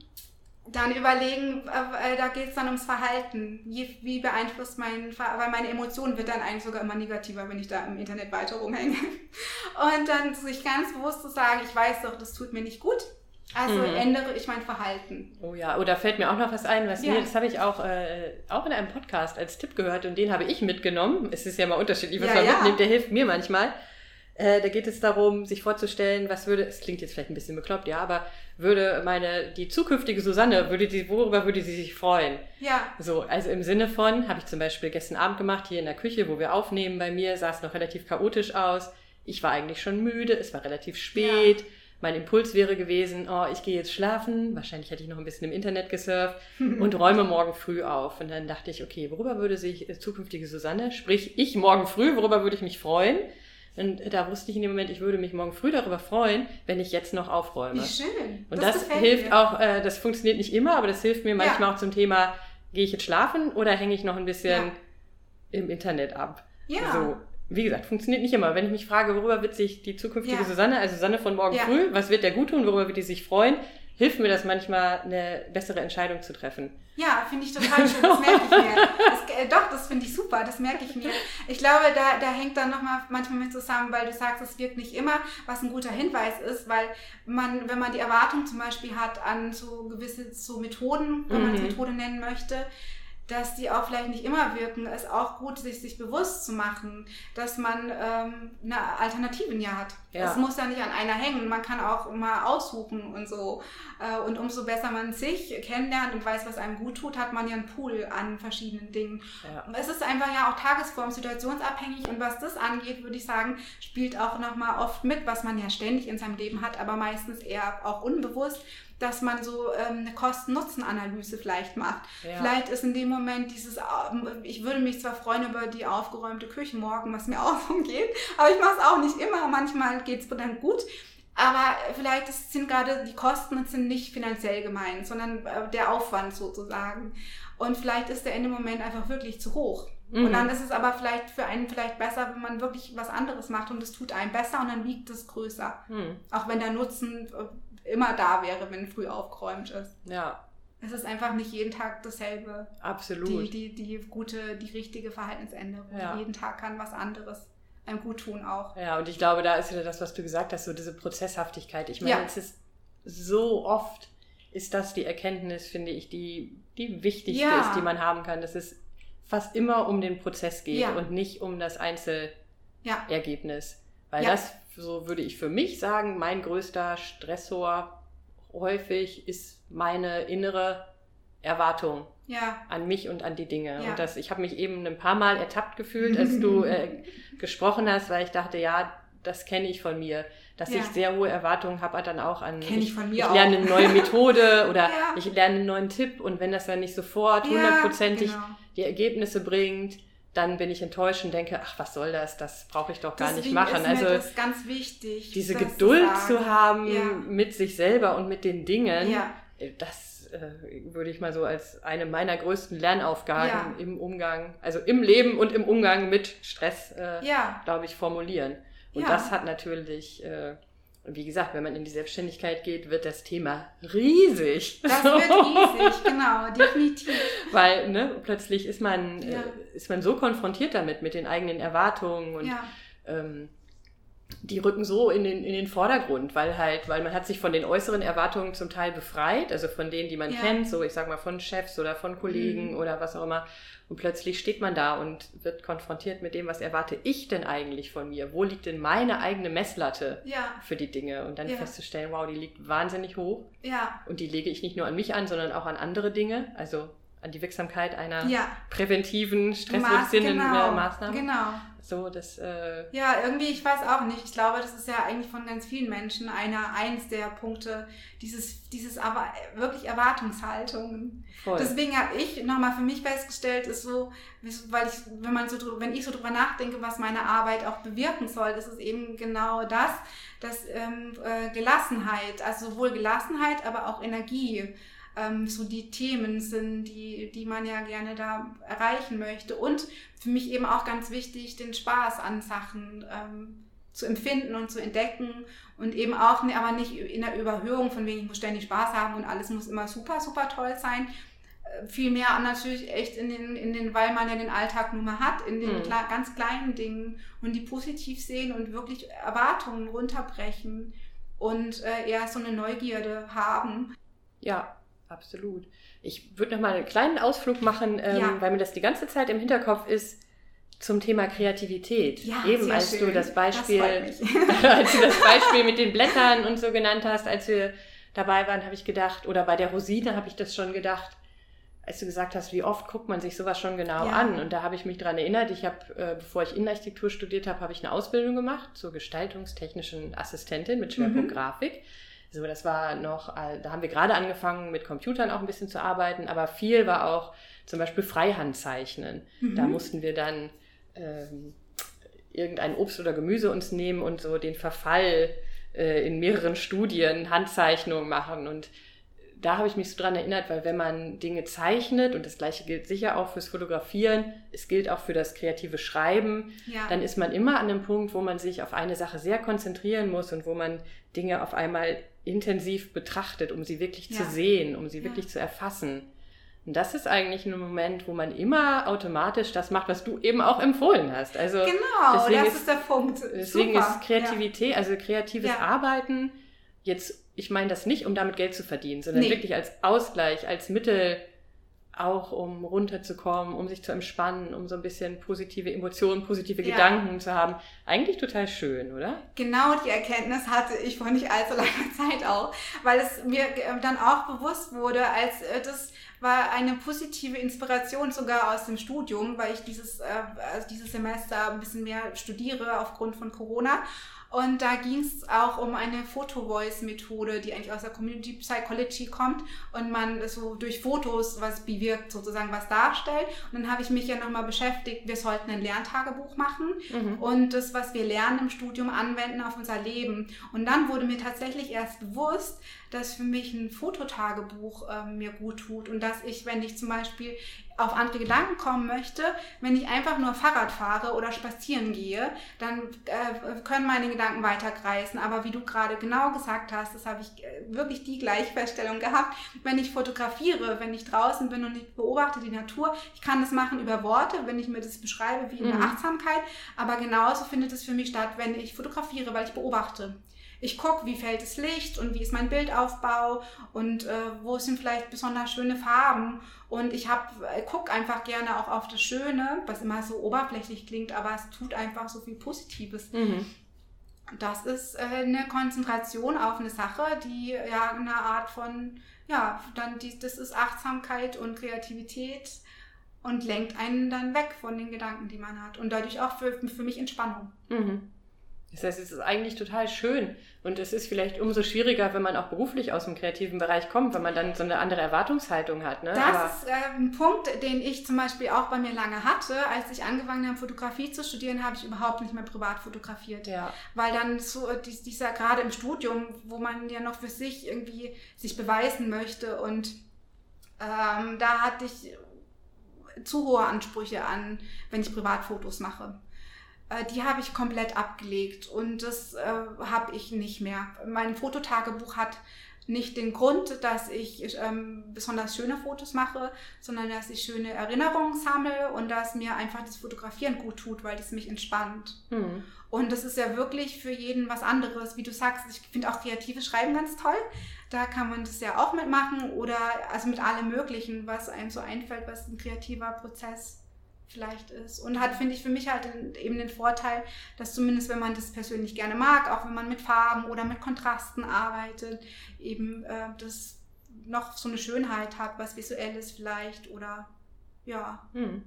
dann überlegen, äh, da geht es dann ums Verhalten. Wie, wie beeinflusst mein Ver weil meine Emotionen wird dann eigentlich sogar immer negativer, wenn ich da im Internet weiter rumhänge. Und dann sich ganz bewusst zu sagen, ich weiß doch, das tut mir nicht gut. Also
Mhm.
ändere ich mein Verhalten.
Oh ja, oder fällt mir auch noch was ein, was
Ja.
mir, das habe ich auch, äh, auch in einem Podcast als Tipp gehört und den habe ich mitgenommen. Es ist ja mal unterschiedlich, was
Ja,
man
ja.
mitnimmt, der hilft mir manchmal. Äh, da geht es darum, sich vorzustellen, was würde, es klingt jetzt vielleicht ein bisschen bekloppt, ja, aber würde meine, die zukünftige Susanne, würde die, worüber würde sie sich freuen?
Ja,
So, also im Sinne von, habe ich zum Beispiel gestern Abend gemacht, hier in der Küche, wo wir aufnehmen bei mir, sah es noch relativ chaotisch aus. Ich war eigentlich schon müde, es war relativ spät. Mein Impuls wäre gewesen, oh, ich gehe jetzt schlafen. Wahrscheinlich hätte ich noch ein bisschen im Internet gesurft und räume morgen früh auf. Und dann dachte ich, okay, worüber würde sich äh, zukünftige Susanne, sprich ich morgen früh, worüber würde ich mich freuen? Und da wusste ich in dem Moment, ich würde mich morgen früh darüber freuen, wenn ich jetzt noch aufräume.
wie schön.
Und das,
gefällt
hilft
mir.
auch, äh, das funktioniert nicht immer, aber das hilft mir
Ja.
manchmal auch zum Thema, gehe ich jetzt schlafen oder hänge ich noch ein bisschen
Ja.
im Internet ab?
Ja.
So, wie gesagt, funktioniert nicht immer. Wenn ich mich frage, worüber wird sich die zukünftige
Ja.
Susanne, also Susanne von morgen
Ja.
früh, was wird der gut tun, worüber wird die sich freuen, hilft mir das manchmal, eine bessere Entscheidung zu treffen.
Ja, finde ich total schön, das merke ich mir. Das, äh, doch, das finde ich super, das merke ich mir. Ich glaube, da, da hängt dann nochmal manchmal mit zusammen, weil du sagst, es wirkt nicht immer, was ein guter Hinweis ist, weil man, wenn man die Erwartung zum Beispiel hat an so gewisse so Methoden, wenn man es
Mhm.
Methode nennen möchte, dass die auch vielleicht nicht immer wirken, ist auch gut, sich, sich bewusst zu machen, dass man ähm, eine Alternativen ja hat.
Ja.
Es muss ja nicht an einer hängen, man kann auch mal aussuchen und so. Äh, Und umso besser man sich kennenlernt und weiß, was einem gut tut, hat man ja einen Pool an verschiedenen Dingen.
Ja.
Es ist einfach ja auch tagesform, situationsabhängig und was das angeht, würde ich sagen, spielt auch nochmal oft mit, was man ja ständig in seinem Leben hat, aber meistens eher auch unbewusst, dass man so ähm, eine Kosten-Nutzen-Analyse vielleicht macht.
Ja.
Vielleicht ist in dem Moment dieses, ähm, ich würde mich zwar freuen über die aufgeräumte Küche morgen, was mir auch so geht, aber ich mache es auch nicht immer. Manchmal geht es dann gut. Aber vielleicht sind gerade die Kosten sind nicht finanziell gemeint, sondern äh, der Aufwand sozusagen. Und vielleicht ist der in dem Moment einfach wirklich zu hoch.
Mhm.
Und dann ist es aber vielleicht für einen vielleicht besser, wenn man wirklich was anderes macht und es tut einem besser und dann wiegt es größer.
Hm.
Auch wenn der Nutzen äh, immer da wäre, wenn früh aufgeräumt ist.
Ja,
Es ist einfach nicht jeden Tag dasselbe.
absolut.
Die, die, die gute, die richtige Verhaltensänderung.
Ja.
Jeden Tag kann was anderes einem gut tun auch.
Ja, und ich glaube, da ist wieder das, was du gesagt hast, so diese Prozesshaftigkeit. Ich meine,
Ja.
es ist so oft, ist das die Erkenntnis, finde ich, die, die wichtigste
Ja.
ist, die man haben kann, dass es fast immer um den Prozess geht
Ja.
und nicht um das Einzelergebnis. Weil das, so würde ich für mich sagen, mein größter Stressor häufig ist meine innere Erwartung
Ja.
an mich und an die Dinge.
Ja.
Und das, ich habe mich eben ein paar Mal ertappt gefühlt, als du äh, gesprochen hast, weil ich dachte, ja, das kenne ich von mir, dass
Ja.
ich sehr hohe Erwartungen habe dann auch an
Kenn ich von mir
ich
auch.
lerne eine neue Methode oder
Ja.
ich lerne einen neuen Tipp und wenn das dann nicht sofort hundertprozentig
genau.
die Ergebnisse bringt, dann bin ich enttäuscht und denke, ach, was soll das? Das brauche ich doch gar nicht
Deswegen
machen.
Ist
Also
das ganz wichtig.
diese Geduld zu haben mit sich selber und mit den Dingen, äh, das äh, würde ich mal so als eine meiner größten Lernaufgaben
Ja.
im Umgang, also im Leben und im Umgang mit Stress, äh,
Ja.
glaube ich, formulieren. Und
Ja.
das hat natürlich, äh, wie gesagt, wenn man in die Selbstständigkeit geht, wird das Thema riesig.
Das wird riesig, genau, definitiv.
Weil ne, plötzlich ist man, äh, ist man so konfrontiert damit, mit den eigenen Erwartungen und ähm, die rücken so in den, in den Vordergrund, weil halt, weil man hat sich von den äußeren Erwartungen zum Teil befreit, also von denen, die man
Ja.
kennt, so ich sag mal von Chefs oder von Kollegen
Mhm.
oder was auch immer. Und plötzlich steht man da und wird konfrontiert mit dem, was erwarte ich denn eigentlich von mir? Wo liegt denn meine eigene Messlatte
Ja,
für die Dinge? Und dann
Ja.
festzustellen, wow, die liegt wahnsinnig hoch.
ja,
Und die lege ich nicht nur an mich an, sondern auch an andere Dinge. Also an die Wirksamkeit einer ja. präventiven, stressreduzierenden genau, Maßnahme.
Genau.
So, das, äh
ja, irgendwie, ich weiß auch nicht. Ich glaube, das ist ja eigentlich von ganz vielen Menschen einer, eins der Punkte, dieses, dieses aber wirklich Erwartungshaltung. Voll. Deswegen habe ich nochmal für mich festgestellt, ist so, weil ich, wenn man so, wenn ich so drüber nachdenke, was meine Arbeit auch bewirken soll, das ist eben genau das, dass ähm, äh, Gelassenheit, also sowohl Gelassenheit, aber auch Energie ähm, so die Themen sind, die, die man ja gerne da erreichen möchte. Und für mich eben auch ganz wichtig, den Spaß an Sachen ähm, zu empfinden und zu entdecken und eben auch, aber nicht in der Überhöhung von wegen, ich muss ständig Spaß haben und alles muss immer super, super toll sein. Äh, Vielmehr natürlich echt in den, in den, weil man ja den Alltag nun mal hat, in den mhm. ganz kleinen Dingen und die positiv sehen und wirklich Erwartungen runterbrechen und äh, eher so eine Neugierde haben.
Ja, absolut. Ich würde noch mal einen kleinen Ausflug machen, ähm, ja. weil mir das die ganze Zeit im Hinterkopf ist zum Thema Kreativität. Ja, Eben als schön. du das Beispiel, das als du das Beispiel mit den Blättern und so genannt hast, als wir dabei waren, habe ich gedacht, oder bei der Rosine habe ich das schon gedacht, als du gesagt hast, wie oft guckt man sich sowas schon genau ja. an. Und da habe ich mich dran erinnert, ich habe, äh, bevor ich Innenarchitektur studiert habe, habe ich eine Ausbildung gemacht zur gestaltungstechnischen Assistentin mit Schwerpunkt mhm. Grafik. So, das war noch, äh, da haben wir gerade angefangen, mit Computern auch ein bisschen zu arbeiten, aber viel war auch zum Beispiel Freihandzeichnen. Mhm. Da mussten wir dann ähm, irgendein Obst oder Gemüse uns nehmen und so den Verfall äh, in mehreren Studien, Handzeichnungen machen. Und da habe ich mich so dran erinnert, weil wenn man Dinge zeichnet, und das gleiche gilt sicher auch fürs Fotografieren, es gilt auch für das kreative Schreiben, ja. dann ist man immer an einem Punkt, wo man sich auf eine Sache sehr konzentrieren muss und wo man Dinge auf einmal intensiv betrachtet, um sie wirklich ja. zu sehen, um sie ja. wirklich zu erfassen. Und das ist eigentlich ein Moment, wo man immer automatisch das macht, was du eben auch empfohlen hast. Also
genau, das ist, ist, der Punkt.
Deswegen Super. ist Kreativität, also kreatives Arbeiten, jetzt, ich meine das nicht, um damit Geld zu verdienen, sondern nee. wirklich als Ausgleich, als Mittel auch um runterzukommen, um sich zu entspannen, um so ein bisschen positive Emotionen, positive ja. Gedanken zu haben. Eigentlich total schön, oder?
Genau die Erkenntnis hatte ich vor nicht allzu langer Zeit auch, weil es mir äh, dann auch bewusst wurde, als äh, das war eine positive Inspiration sogar aus dem Studium, weil ich dieses, äh, also dieses Semester ein bisschen mehr studiere aufgrund von Corona. Und da ging es auch um eine Photo-Voice-Methode, die eigentlich aus der Community Psychology kommt und man so durch Fotos was bewirkt, sozusagen was darstellt. Und dann habe ich mich ja nochmal beschäftigt, wir sollten ein Lerntagebuch machen mhm. und das, was wir lernen im Studium, anwenden auf unser Leben. Und dann wurde mir tatsächlich erst bewusst, dass für mich ein Fototagebuch äh, mir gut tut und dass ich, wenn ich zum Beispiel auf andere Gedanken kommen möchte, wenn ich einfach nur Fahrrad fahre oder spazieren gehe, dann äh, können meine Gedanken weiterkreisen. Aber wie du gerade genau gesagt hast, das habe ich äh, wirklich die Gleichfeststellung gehabt, wenn ich fotografiere, wenn ich draußen bin und ich beobachte die Natur, ich kann das machen über Worte, wenn ich mir das beschreibe wie in der mhm. Achtsamkeit, aber genauso findet es für mich statt, wenn ich fotografiere, weil ich beobachte ich gucke, wie fällt das Licht und wie ist mein Bildaufbau und äh, wo sind vielleicht besonders schöne Farben. Und ich äh, gucke einfach gerne auch auf das Schöne, was immer so oberflächlich klingt, aber es tut einfach so viel Positives. Mhm. Das ist äh, eine Konzentration auf eine Sache, die ja eine Art von, ja, dann die, das ist Achtsamkeit und Kreativität und lenkt einen dann weg von den Gedanken, die man hat. Und dadurch auch für, für mich Entspannung.
Mhm. Das heißt, es ist eigentlich total schön und es ist vielleicht umso schwieriger, wenn man auch beruflich aus dem kreativen Bereich kommt, wenn man dann so eine andere Erwartungshaltung hat. Ne?
Das Aber ist äh, ein Punkt, den ich zum Beispiel auch bei mir lange hatte. Als ich angefangen habe, Fotografie zu studieren, habe ich überhaupt nicht mehr privat fotografiert. Ja. Weil dann so dieser gerade im Studium, wo man ja noch für sich irgendwie sich beweisen möchte und ähm, da hatte ich zu hohe Ansprüche an, wenn ich Privatfotos mache. Äh, die habe ich komplett abgelegt und das äh, habe ich nicht mehr. Mein Fototagebuch hat nicht den Grund, dass ich ähm, besonders schöne Fotos mache, sondern dass ich schöne Erinnerungen sammle und dass mir einfach das Fotografieren gut tut, weil es mich entspannt. Mhm. Und das ist ja wirklich für jeden was anderes. Wie du sagst, ich finde auch kreatives Schreiben ganz toll. Da kann man das ja auch mitmachen oder also mit allem Möglichen, was einem so einfällt, was ein kreativer Prozess vielleicht ist. Und hat, finde ich, für mich halt eben den Vorteil, dass zumindest, wenn man das persönlich gerne mag, auch wenn man mit Farben oder mit Kontrasten arbeitet, eben äh, das noch so eine Schönheit hat, was Visuelles vielleicht oder ja. Hm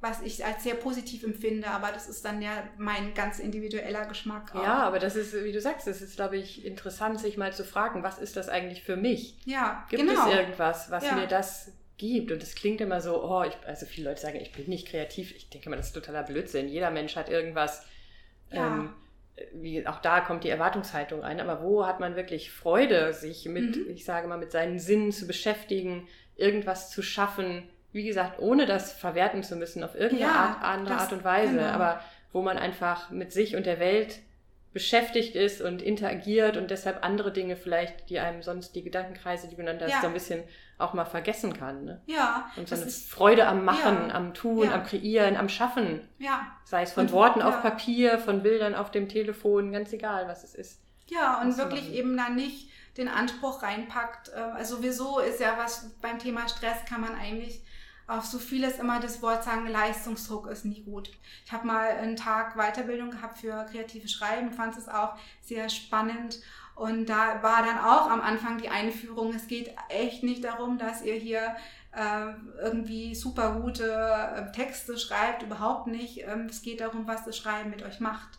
was ich als sehr positiv empfinde, aber das ist dann ja mein ganz individueller Geschmack.
Auch. Ja, aber das ist, wie du sagst, das ist, glaube ich, interessant, sich mal zu fragen, was ist das eigentlich für mich?
Ja,
Gibt genau. es irgendwas, was ja. mir das gibt? Und das klingt immer so, oh, ich, also viele Leute sagen, ich bin nicht kreativ. Ich denke immer, das ist totaler Blödsinn. Jeder Mensch hat irgendwas, ja. ähm, wie, auch da kommt die Erwartungshaltung ein, aber wo hat man wirklich Freude, sich mit, mhm. ich sage mal, mit seinen Sinnen zu beschäftigen, irgendwas zu schaffen, wie gesagt, ohne das verwerten zu müssen auf irgendeine ja, Art, andere das, Art und Weise, genau. aber wo man einfach mit sich und der Welt beschäftigt ist und interagiert und deshalb andere Dinge vielleicht, die einem sonst die Gedankenkreise, die miteinander ja. so ein bisschen auch mal vergessen kann. Ne?
Ja.
Und so eine ist, Freude am Machen, ja. am Tun, ja. am Kreieren, am Schaffen.
Ja.
Sei es von und, Worten auf Papier, von Bildern auf dem Telefon, ganz egal, was es ist.
Ja, und wirklich eben dann nicht den Anspruch reinpackt. Äh, also sowieso ist ja was beim Thema Stress kann man eigentlich auf so vieles immer das Wort sagen, Leistungsdruck ist nie gut. Ich habe mal einen Tag Weiterbildung gehabt für kreative Schreiben, fand es auch sehr spannend. Und da war dann auch am Anfang die Einführung, es geht echt nicht darum, dass ihr hier äh, irgendwie super gute äh, Texte schreibt, überhaupt nicht. Ähm, es geht darum, was das Schreiben mit euch macht.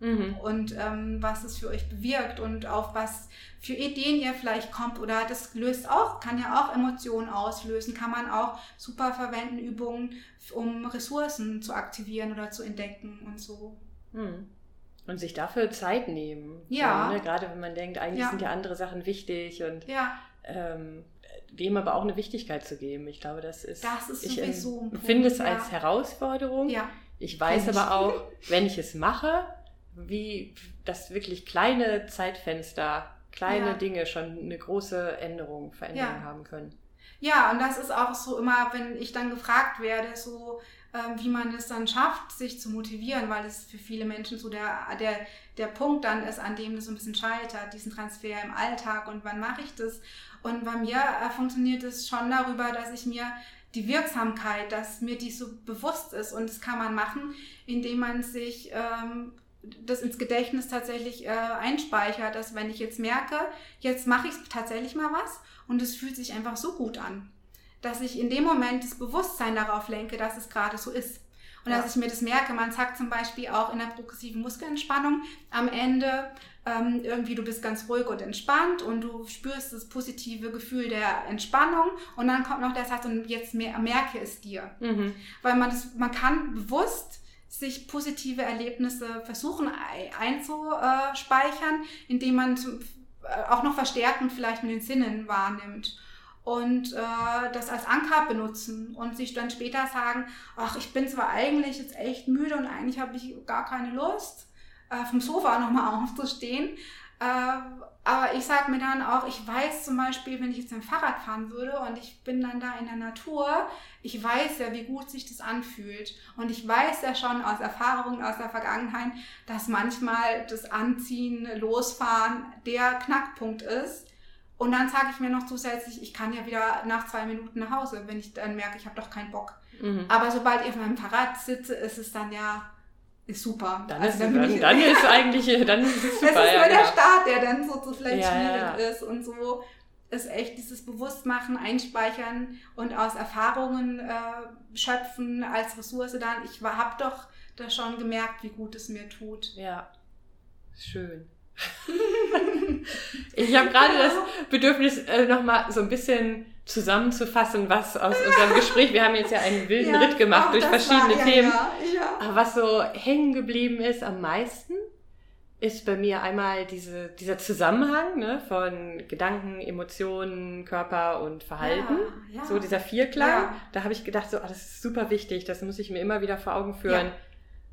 Mhm. Und ähm, was es für euch bewirkt und auf was für Ideen ihr vielleicht kommt oder das löst auch, kann ja auch Emotionen auslösen, kann man auch super verwenden, Übungen, um Ressourcen zu aktivieren oder zu entdecken und so.
Mhm. Und sich dafür Zeit nehmen.
Ja.
Ne? Gerade wenn man denkt, eigentlich ja. sind ja andere Sachen wichtig und
ja.
ähm, dem aber auch eine Wichtigkeit zu geben. Ich glaube, das ist.
Das ist
ich
sowieso
ein empfinde es als Herausforderung.
Ja.
Ich weiß aber auch, wenn ich es mache, wie das wirklich kleine Zeitfenster, kleine ja. Dinge schon eine große Änderung, Veränderung ja. haben können.
Ja, und das ist auch so immer, wenn ich dann gefragt werde, so wie man es dann schafft, sich zu motivieren, weil es für viele Menschen so der, der, der Punkt dann ist, an dem das so ein bisschen scheitert, diesen Transfer im Alltag. Und wann mache ich das. Und bei mir äh, funktioniert es schon darüber, dass ich mir die Wirksamkeit, dass mir die so bewusst ist. Und das kann man machen, indem man sich ähm, das ins Gedächtnis tatsächlich äh, einspeichert, dass wenn ich jetzt merke, jetzt mache ich tatsächlich mal was und es fühlt sich einfach so gut an, dass ich in dem Moment das Bewusstsein darauf lenke, dass es gerade so ist. Und ja. dass ich mir das merke, man sagt zum Beispiel auch in der progressiven Muskelentspannung am Ende ähm, irgendwie, du bist ganz ruhig und entspannt und du spürst das positive Gefühl der Entspannung und dann kommt noch der Satz und jetzt merke es dir. Mhm. Weil man das, man kann bewusst sich positive Erlebnisse versuchen einzuspeichern, indem man äh, auch noch verstärkend vielleicht mit den Sinnen wahrnimmt und äh, das als Anker benutzen und sich dann später sagen, ach, ich bin zwar eigentlich jetzt echt müde und eigentlich habe ich gar keine Lust, äh, vom Sofa nochmal aufzustehen, äh, aber ich sage mir dann auch, ich weiß zum Beispiel, wenn ich jetzt ein Fahrrad fahren würde und ich bin dann da in der Natur, ich weiß ja, wie gut sich das anfühlt. Und ich weiß ja schon aus Erfahrungen aus der Vergangenheit, dass manchmal das Anziehen, Losfahren der Knackpunkt ist. Und dann sage ich mir noch zusätzlich, ich kann ja wieder nach zwei Minuten nach Hause, wenn ich dann merke, ich habe doch keinen Bock. Mhm. Aber sobald ich auf meinem Fahrrad sitze, ist es dann ja ist super.
Dann, also ist, dann, dann, dann ist eigentlich, dann ist es super.
Das ist nur ja, der genau. Start, der dann so, so vielleicht ja, schwierig ja. ist und so ist echt dieses Bewusstmachen, Einspeichern und aus Erfahrungen äh, schöpfen als Ressource dann. Ich habe doch da schon gemerkt, wie gut es mir tut.
Ja, schön. Ich habe gerade das Bedürfnis, äh, nochmal so ein bisschen zusammenzufassen, was aus unserem Gespräch, wir haben jetzt ja einen wilden ja, Ritt gemacht durch verschiedene war, Themen, ja, ja. aber was so hängen geblieben ist am meisten, ist bei mir einmal diese, dieser Zusammenhang ne, von Gedanken, Emotionen, Körper und Verhalten. Ja, ja. So dieser Vierklang. Ja. Da habe ich gedacht, so, oh, das ist super wichtig, das muss ich mir immer wieder vor Augen führen.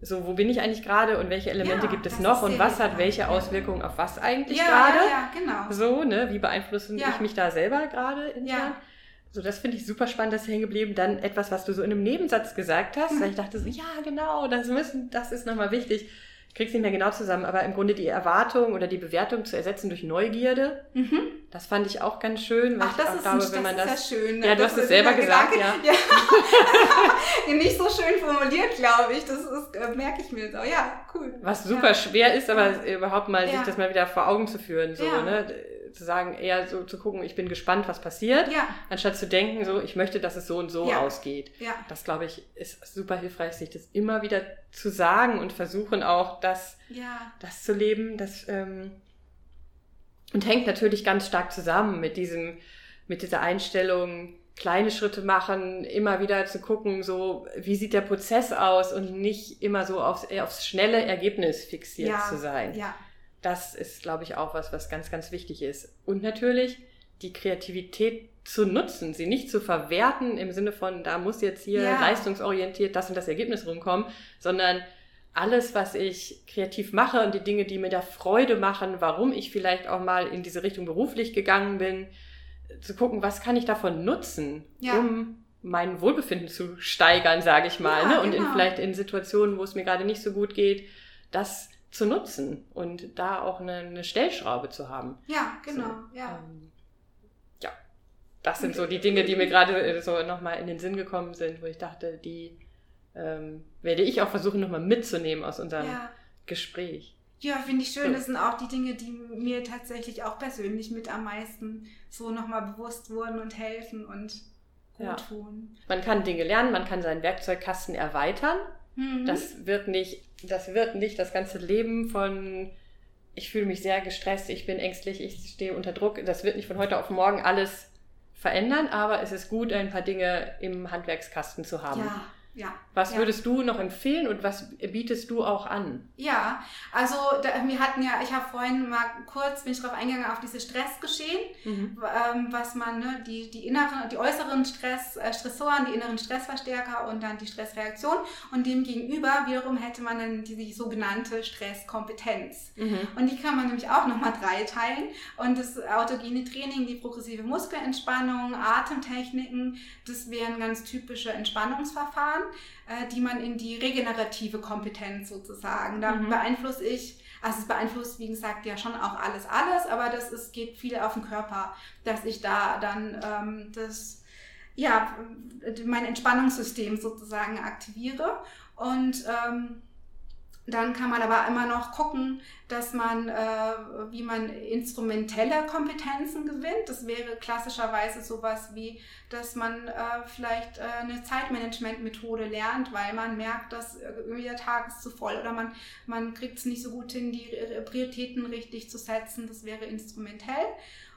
So, wo bin ich eigentlich gerade und welche Elemente gibt es noch und was hat welche Auswirkungen auf was eigentlich gerade?
Ja, genau.
So, ne, wie beeinflussen ich mich da selber gerade intern? So, das finde ich super spannend, das ist hängen geblieben. Dann etwas, was du so in einem Nebensatz gesagt hast, mhm. weil ich dachte so, ja, genau, das müssen, das ist nochmal wichtig ich krieg's nicht mehr genau zusammen, aber im Grunde die Erwartung oder die Bewertung zu ersetzen durch Neugierde. Mhm. Das fand ich auch ganz schön.
Weil Ach, das, ich auch ist, glaube, ein, wenn man das, ist ja schön.
Ne? Ja, du das hast es selber gesagt, Gedanke, ja.
ja. Nicht so schön formuliert, glaube ich. Das ist, äh, merke ich mir so. Ja, cool.
Was super
ja.
schwer ist, aber überhaupt mal sich das mal wieder vor Augen zu führen. So, ne? Sozusagen eher so zu gucken, ich bin gespannt, was passiert,
Ja.
anstatt zu denken, so, ich möchte, dass es so und so
Ja.
ausgeht.
Ja.
Das, glaube ich, ist super hilfreich, sich das immer wieder zu sagen und versuchen auch, das, das zu leben. Das, ähm, und hängt natürlich ganz stark zusammen mit diesem, mit dieser Einstellung, kleine Schritte machen, immer wieder zu gucken, so, wie sieht der Prozess aus und nicht immer so aufs, aufs schnelle Ergebnis fixiert
ja.
zu sein.
Ja.
Das ist, glaube ich, auch was, was ganz, ganz wichtig ist. Und natürlich die Kreativität zu nutzen, sie nicht zu verwerten im Sinne von, da muss jetzt hier
Ja.
leistungsorientiert das und das Ergebnis rumkommen, sondern alles, was ich kreativ mache und die Dinge, die mir da Freude machen, warum ich vielleicht auch mal in diese Richtung beruflich gegangen bin, zu gucken, was kann ich davon nutzen,
Ja.
um mein Wohlbefinden zu steigern, sage ich mal.
Ja,
ne? Und in,
genau.
vielleicht in Situationen, wo es mir gerade nicht so gut geht, das zu nutzen und da auch eine, eine Stellschraube zu haben.
Ja, genau.
So,
Ja.
ähm, ja, das sind so die Dinge, die mir gerade äh, so nochmal in den Sinn gekommen sind, wo ich dachte, die ähm, werde ich auch versuchen nochmal mitzunehmen aus unserem
Ja.
Gespräch.
Ja, finde ich schön. Das sind auch die Dinge, die mir tatsächlich auch persönlich mit am meisten so nochmal bewusst wurden und helfen und gut
Ja.
tun.
Man kann Dinge lernen, man kann seinen Werkzeugkasten erweitern.
Mhm.
Das wird nicht, das wird nicht das ganze Leben von ich fühle mich sehr gestresst, ich bin ängstlich, ich stehe unter Druck. Das wird nicht von heute auf morgen alles verändern, aber es ist gut, ein paar Dinge im Handwerkskasten zu haben.
ja, ja.
Was
ja.
würdest du noch empfehlen und was bietest du auch an?
Ja, also da, wir hatten ja, ich habe vorhin mal kurz, bin ich drauf eingegangen, auf dieses Stressgeschehen,
Mhm.
ähm, was man, ne, die, die inneren, die äußeren Stress, äh, Stressoren, die inneren Stressverstärker und dann die Stressreaktion und dem gegenüber wiederum hätte man dann die, die sogenannte Stresskompetenz.
Mhm.
Und die kann man nämlich auch nochmal dreiteilen. Und das autogene Training, die progressive Muskelentspannung, Atemtechniken, das wären ganz typische Entspannungsverfahren, äh, die man in die regenerative Kompetenz sozusagen, da
Mhm.
beeinflusse ich, also es beeinflusst, wie gesagt, ja schon auch alles, alles, aber das ist, geht viel auf den Körper, dass ich da dann ähm, das, ja, mein Entspannungssystem sozusagen aktiviere. Und ähm, dann kann man aber immer noch gucken, dass man, äh, wie man instrumentelle Kompetenzen gewinnt. Das wäre klassischerweise sowas wie, dass man äh, vielleicht äh, eine Zeitmanagement-Methode lernt, weil man merkt, dass irgendwie der Tag ist zu voll oder man, man kriegt es nicht so gut hin, die äh, Prioritäten richtig zu setzen. Das wäre instrumentell.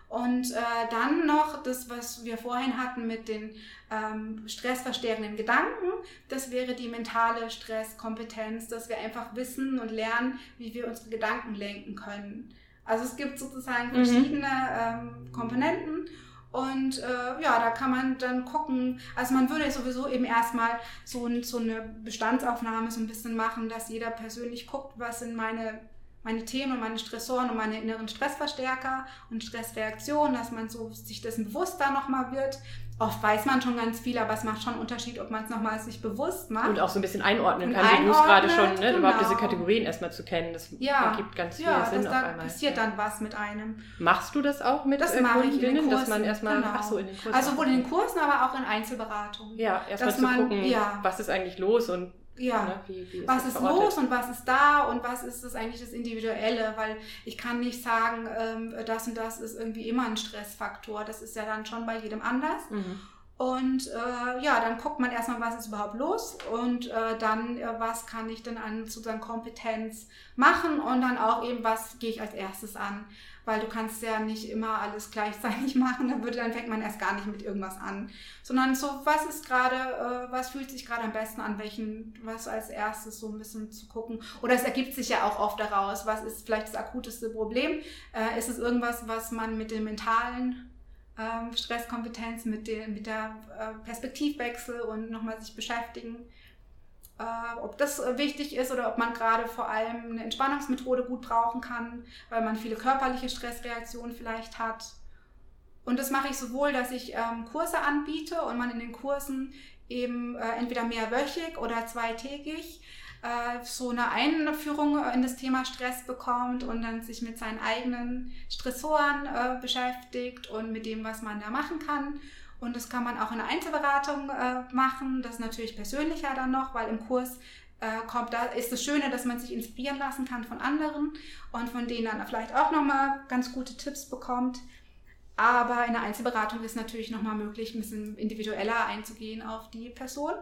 Und äh, dann noch das, was wir vorhin hatten mit den ähm, stressverstärkenden Gedanken, das wäre die mentale Stresskompetenz, dass wir einfach wissen und lernen, wie wir unsere Gedanken lenken können. Also es gibt sozusagen
Mhm.
verschiedene ähm, Komponenten und äh, ja, da kann man dann gucken, also man würde sowieso eben erstmal so, ein, so eine Bestandsaufnahme so ein bisschen machen, dass jeder persönlich guckt, was sind meine meine Themen und meine Stressoren und meine inneren Stressverstärker und Stressreaktionen, dass man so sich dessen bewusster nochmal wird. Oft weiß man schon ganz viel, aber es macht schon einen Unterschied, ob man es nochmal sich bewusst macht.
Und auch so ein bisschen einordnen kann, wie du es gerade schon,
einordnet,
ne? überhaupt
genau.
diese Kategorien erstmal zu kennen. Das
ja,
ergibt ganz viel
ja,
Sinn
dass
auf einmal.
passiert
ja.
dann was mit einem.
Machst du das auch mit
Das
äh,
mache ich in den
Kundinnen, dass man
Kursen,
erstmal,
genau.
ach so, in den Kursen.
Also sowohl in den. Kursen, aber auch in Einzelberatungen.
Ja, erstmal zu
man-
gucken,
ja.
was ist eigentlich los und
Ja.
ne, wie, wie ist
was ist los und was ist da und was ist das eigentlich das Individuelle, weil ich kann nicht sagen, ähm, das und das ist irgendwie immer ein Stressfaktor. Das ist ja dann schon bei jedem anders.
Mhm.
Und äh, ja, dann guckt man erstmal, was ist überhaupt los und äh, dann, äh, was kann ich denn an sozusagen Kompetenz machen und dann auch eben, was gehe ich als erstes an. Weil du kannst ja nicht immer alles gleichzeitig machen, dann, würde, dann fängt man erst gar nicht mit irgendwas an. Sondern so, was ist gerade, äh, was fühlt sich gerade am besten an, welchen, was als erstes so ein bisschen zu gucken. Oder es ergibt sich ja auch oft daraus, was ist vielleicht das akuteste Problem. Äh, ist es irgendwas, was man mit dem mentalen ähm, Stresskompetenz, mit, den, mit der äh, Perspektivwechsel und nochmal sich beschäftigen, äh, ob das äh, wichtig ist oder ob man gerade vor allem eine Entspannungsmethode gut brauchen kann, weil man viele körperliche Stressreaktionen vielleicht hat. Und das mache ich sowohl, dass ich ähm, Kurse anbiete und man in den Kursen eben äh, entweder mehrwöchig oder zweitägig äh, so eine Einführung in das Thema Stress bekommt und dann sich mit seinen eigenen Stressoren äh, beschäftigt und mit dem, was man da machen kann. Und das kann man auch in einer Einzelberatung äh, machen. Das ist natürlich persönlicher dann noch, weil im Kurs äh, kommt, da ist das Schöne, dass man sich inspirieren lassen kann von anderen und von denen dann vielleicht auch nochmal ganz gute Tipps bekommt. Aber in der Einzelberatung ist natürlich nochmal möglich, ein bisschen individueller einzugehen auf die Person.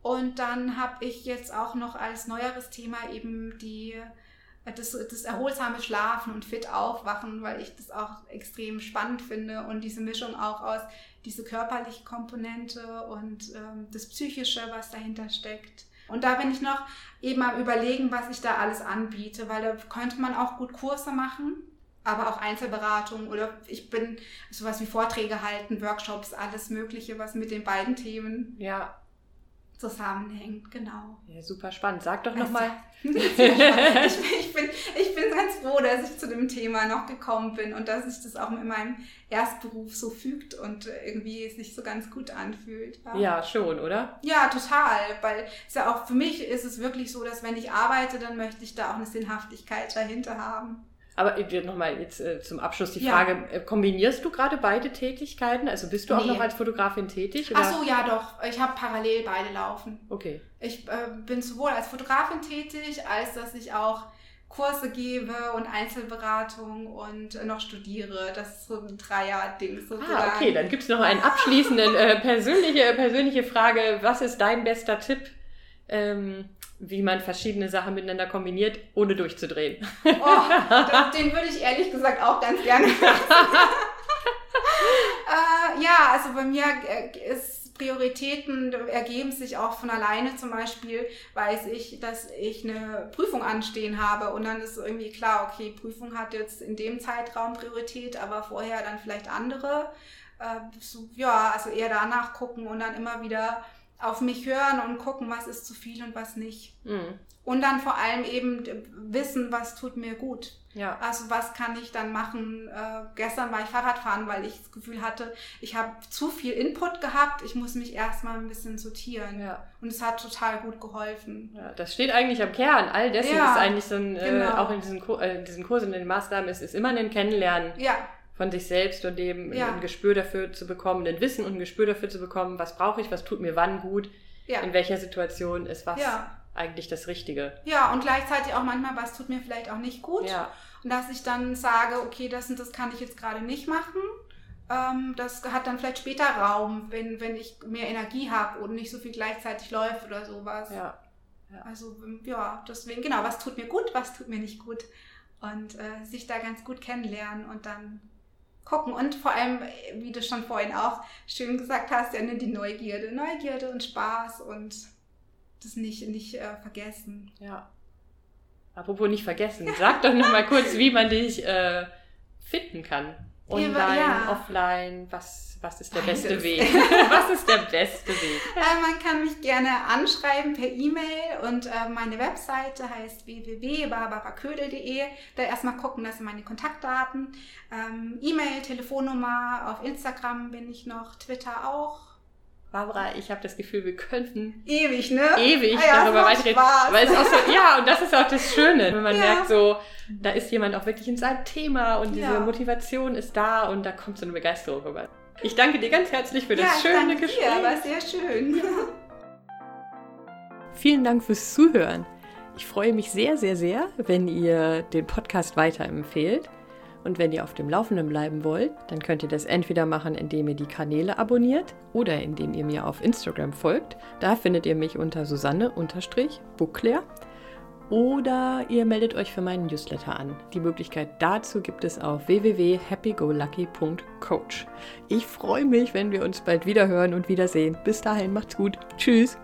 Und dann habe ich jetzt auch noch als neueres Thema eben die, das, das erholsame Schlafen und fit aufwachen, weil ich das auch extrem spannend finde und diese Mischung auch aus diese körperliche Komponente und ähm, das Psychische, was dahinter steckt. Und da bin ich noch eben am Überlegen, was ich da alles anbiete, weil da könnte man auch gut Kurse machen aber auch Einzelberatung oder ich bin sowas wie Vorträge halten, Workshops, alles Mögliche, was mit den beiden Themen ja. Zusammenhängt, genau.
Ja, super spannend. Sag doch nochmal.
ich, ich, bin, ich bin ganz froh, dass ich zu dem Thema noch gekommen bin und dass sich das auch mit meinem Erstberuf so fügt und irgendwie sich so ganz gut anfühlt.
Ja, ja schon, oder?
Ja, total. Weil es ja auch für mich ist es wirklich so, dass wenn ich arbeite, dann möchte ich da auch eine Sinnhaftigkeit dahinter haben.
Aber nochmal jetzt äh, zum Abschluss die Frage, ja. Äh, kombinierst du gerade beide Tätigkeiten? Also bist du nee. auch noch als Fotografin tätig?
Oder? Ach so, ja doch. Ich habe parallel beide laufen.
Okay.
Ich äh, bin sowohl als Fotografin tätig, als dass ich auch Kurse gebe und Einzelberatung und noch studiere. Das ist so ein Dreier-Ding sozusagen.
Ah, okay, dann gibt es noch einen abschließenden äh, persönliche, persönliche Frage. Was ist dein bester Tipp? Ähm, wie man verschiedene Sachen miteinander kombiniert, ohne durchzudrehen.
Oh, den würde ich ehrlich gesagt auch ganz gerne. äh, ja, also bei mir äh, ist Prioritäten ergeben sich auch von alleine. Zum Beispiel weiß ich, dass ich eine Prüfung anstehen habe und dann ist irgendwie klar, okay, Prüfung hat jetzt in dem Zeitraum Priorität, aber vorher dann vielleicht andere. Äh, so, ja, also eher danach gucken und dann immer wieder auf mich hören und gucken, was ist zu viel und was nicht. Mhm. Und dann vor allem eben wissen, was tut mir gut. Ja. Also was kann ich dann machen? Äh, gestern war ich Fahrradfahren, weil ich das Gefühl hatte, ich habe zu viel Input gehabt. Ich muss mich erstmal ein bisschen sortieren. Ja. Und es hat total gut geholfen.
Ja, das steht eigentlich am Kern. All dessen ja, ist eigentlich so ein, äh, genau. äh, auch in diesen, äh, diesen Kursen, in den Maßnahmen, ist, ist immer ein Kennenlernen. Ja von sich selbst und eben ja. ein Gespür dafür zu bekommen, ein Wissen und ein Gespür dafür zu bekommen, was brauche ich, was tut mir wann gut, ja. in welcher Situation ist was ja. eigentlich das Richtige.
Ja, und gleichzeitig auch manchmal, was tut mir vielleicht auch nicht gut. Und dass ich dann sage, okay, das und das kann ich jetzt gerade nicht machen. Ähm, das hat dann vielleicht später Raum, wenn, wenn ich mehr Energie habe und nicht so viel gleichzeitig läuft oder sowas. Also ja, deswegen, genau, was tut mir gut, was tut mir nicht gut. Und äh, sich da ganz gut kennenlernen und dann gucken und vor allem, wie du schon vorhin auch schön gesagt hast, ja, ne, die Neugierde. Neugierde und Spaß und das nicht, nicht äh, vergessen.
Ja. Apropos nicht vergessen, sag doch noch mal kurz, wie man dich äh, finden kann. Online, ja. offline, was, was ist der Beides. beste Weg? was ist der beste Weg?
Äh, man kann mich gerne anschreiben per E-Mail und äh, meine Webseite heißt www.barbaraködel.de. Da erstmal gucken, das sind meine Kontaktdaten. Ähm, E-Mail, Telefonnummer, auf Instagram bin ich noch, Twitter auch.
Barbara, ich habe das Gefühl, wir könnten
ewig, ne?
Ewig ah, ja, darüber weiterreden. Weil es auch so, ja, und das ist auch das Schöne, wenn man ja. merkt, so, da ist jemand auch wirklich in seinem Thema und diese ja. Motivation ist da und da kommt so eine Begeisterung rüber. Ich danke dir ganz herzlich für das schöne Gespräch. Ja,
war sehr schön.
Vielen Dank fürs Zuhören. Ich freue mich sehr, sehr, sehr, wenn ihr den Podcast weiterempfehlt. Und wenn ihr auf dem Laufenden bleiben wollt, dann könnt ihr das entweder machen, indem ihr die Kanäle abonniert oder indem ihr mir auf Instagram folgt. Da findet ihr mich unter Susanne-Buckler. Oder ihr meldet euch für meinen Newsletter an. Die Möglichkeit dazu gibt es auf www.happygolucky.coach. Ich freue mich, wenn wir uns bald wieder hören und wiedersehen. Bis dahin, macht's gut. Tschüss.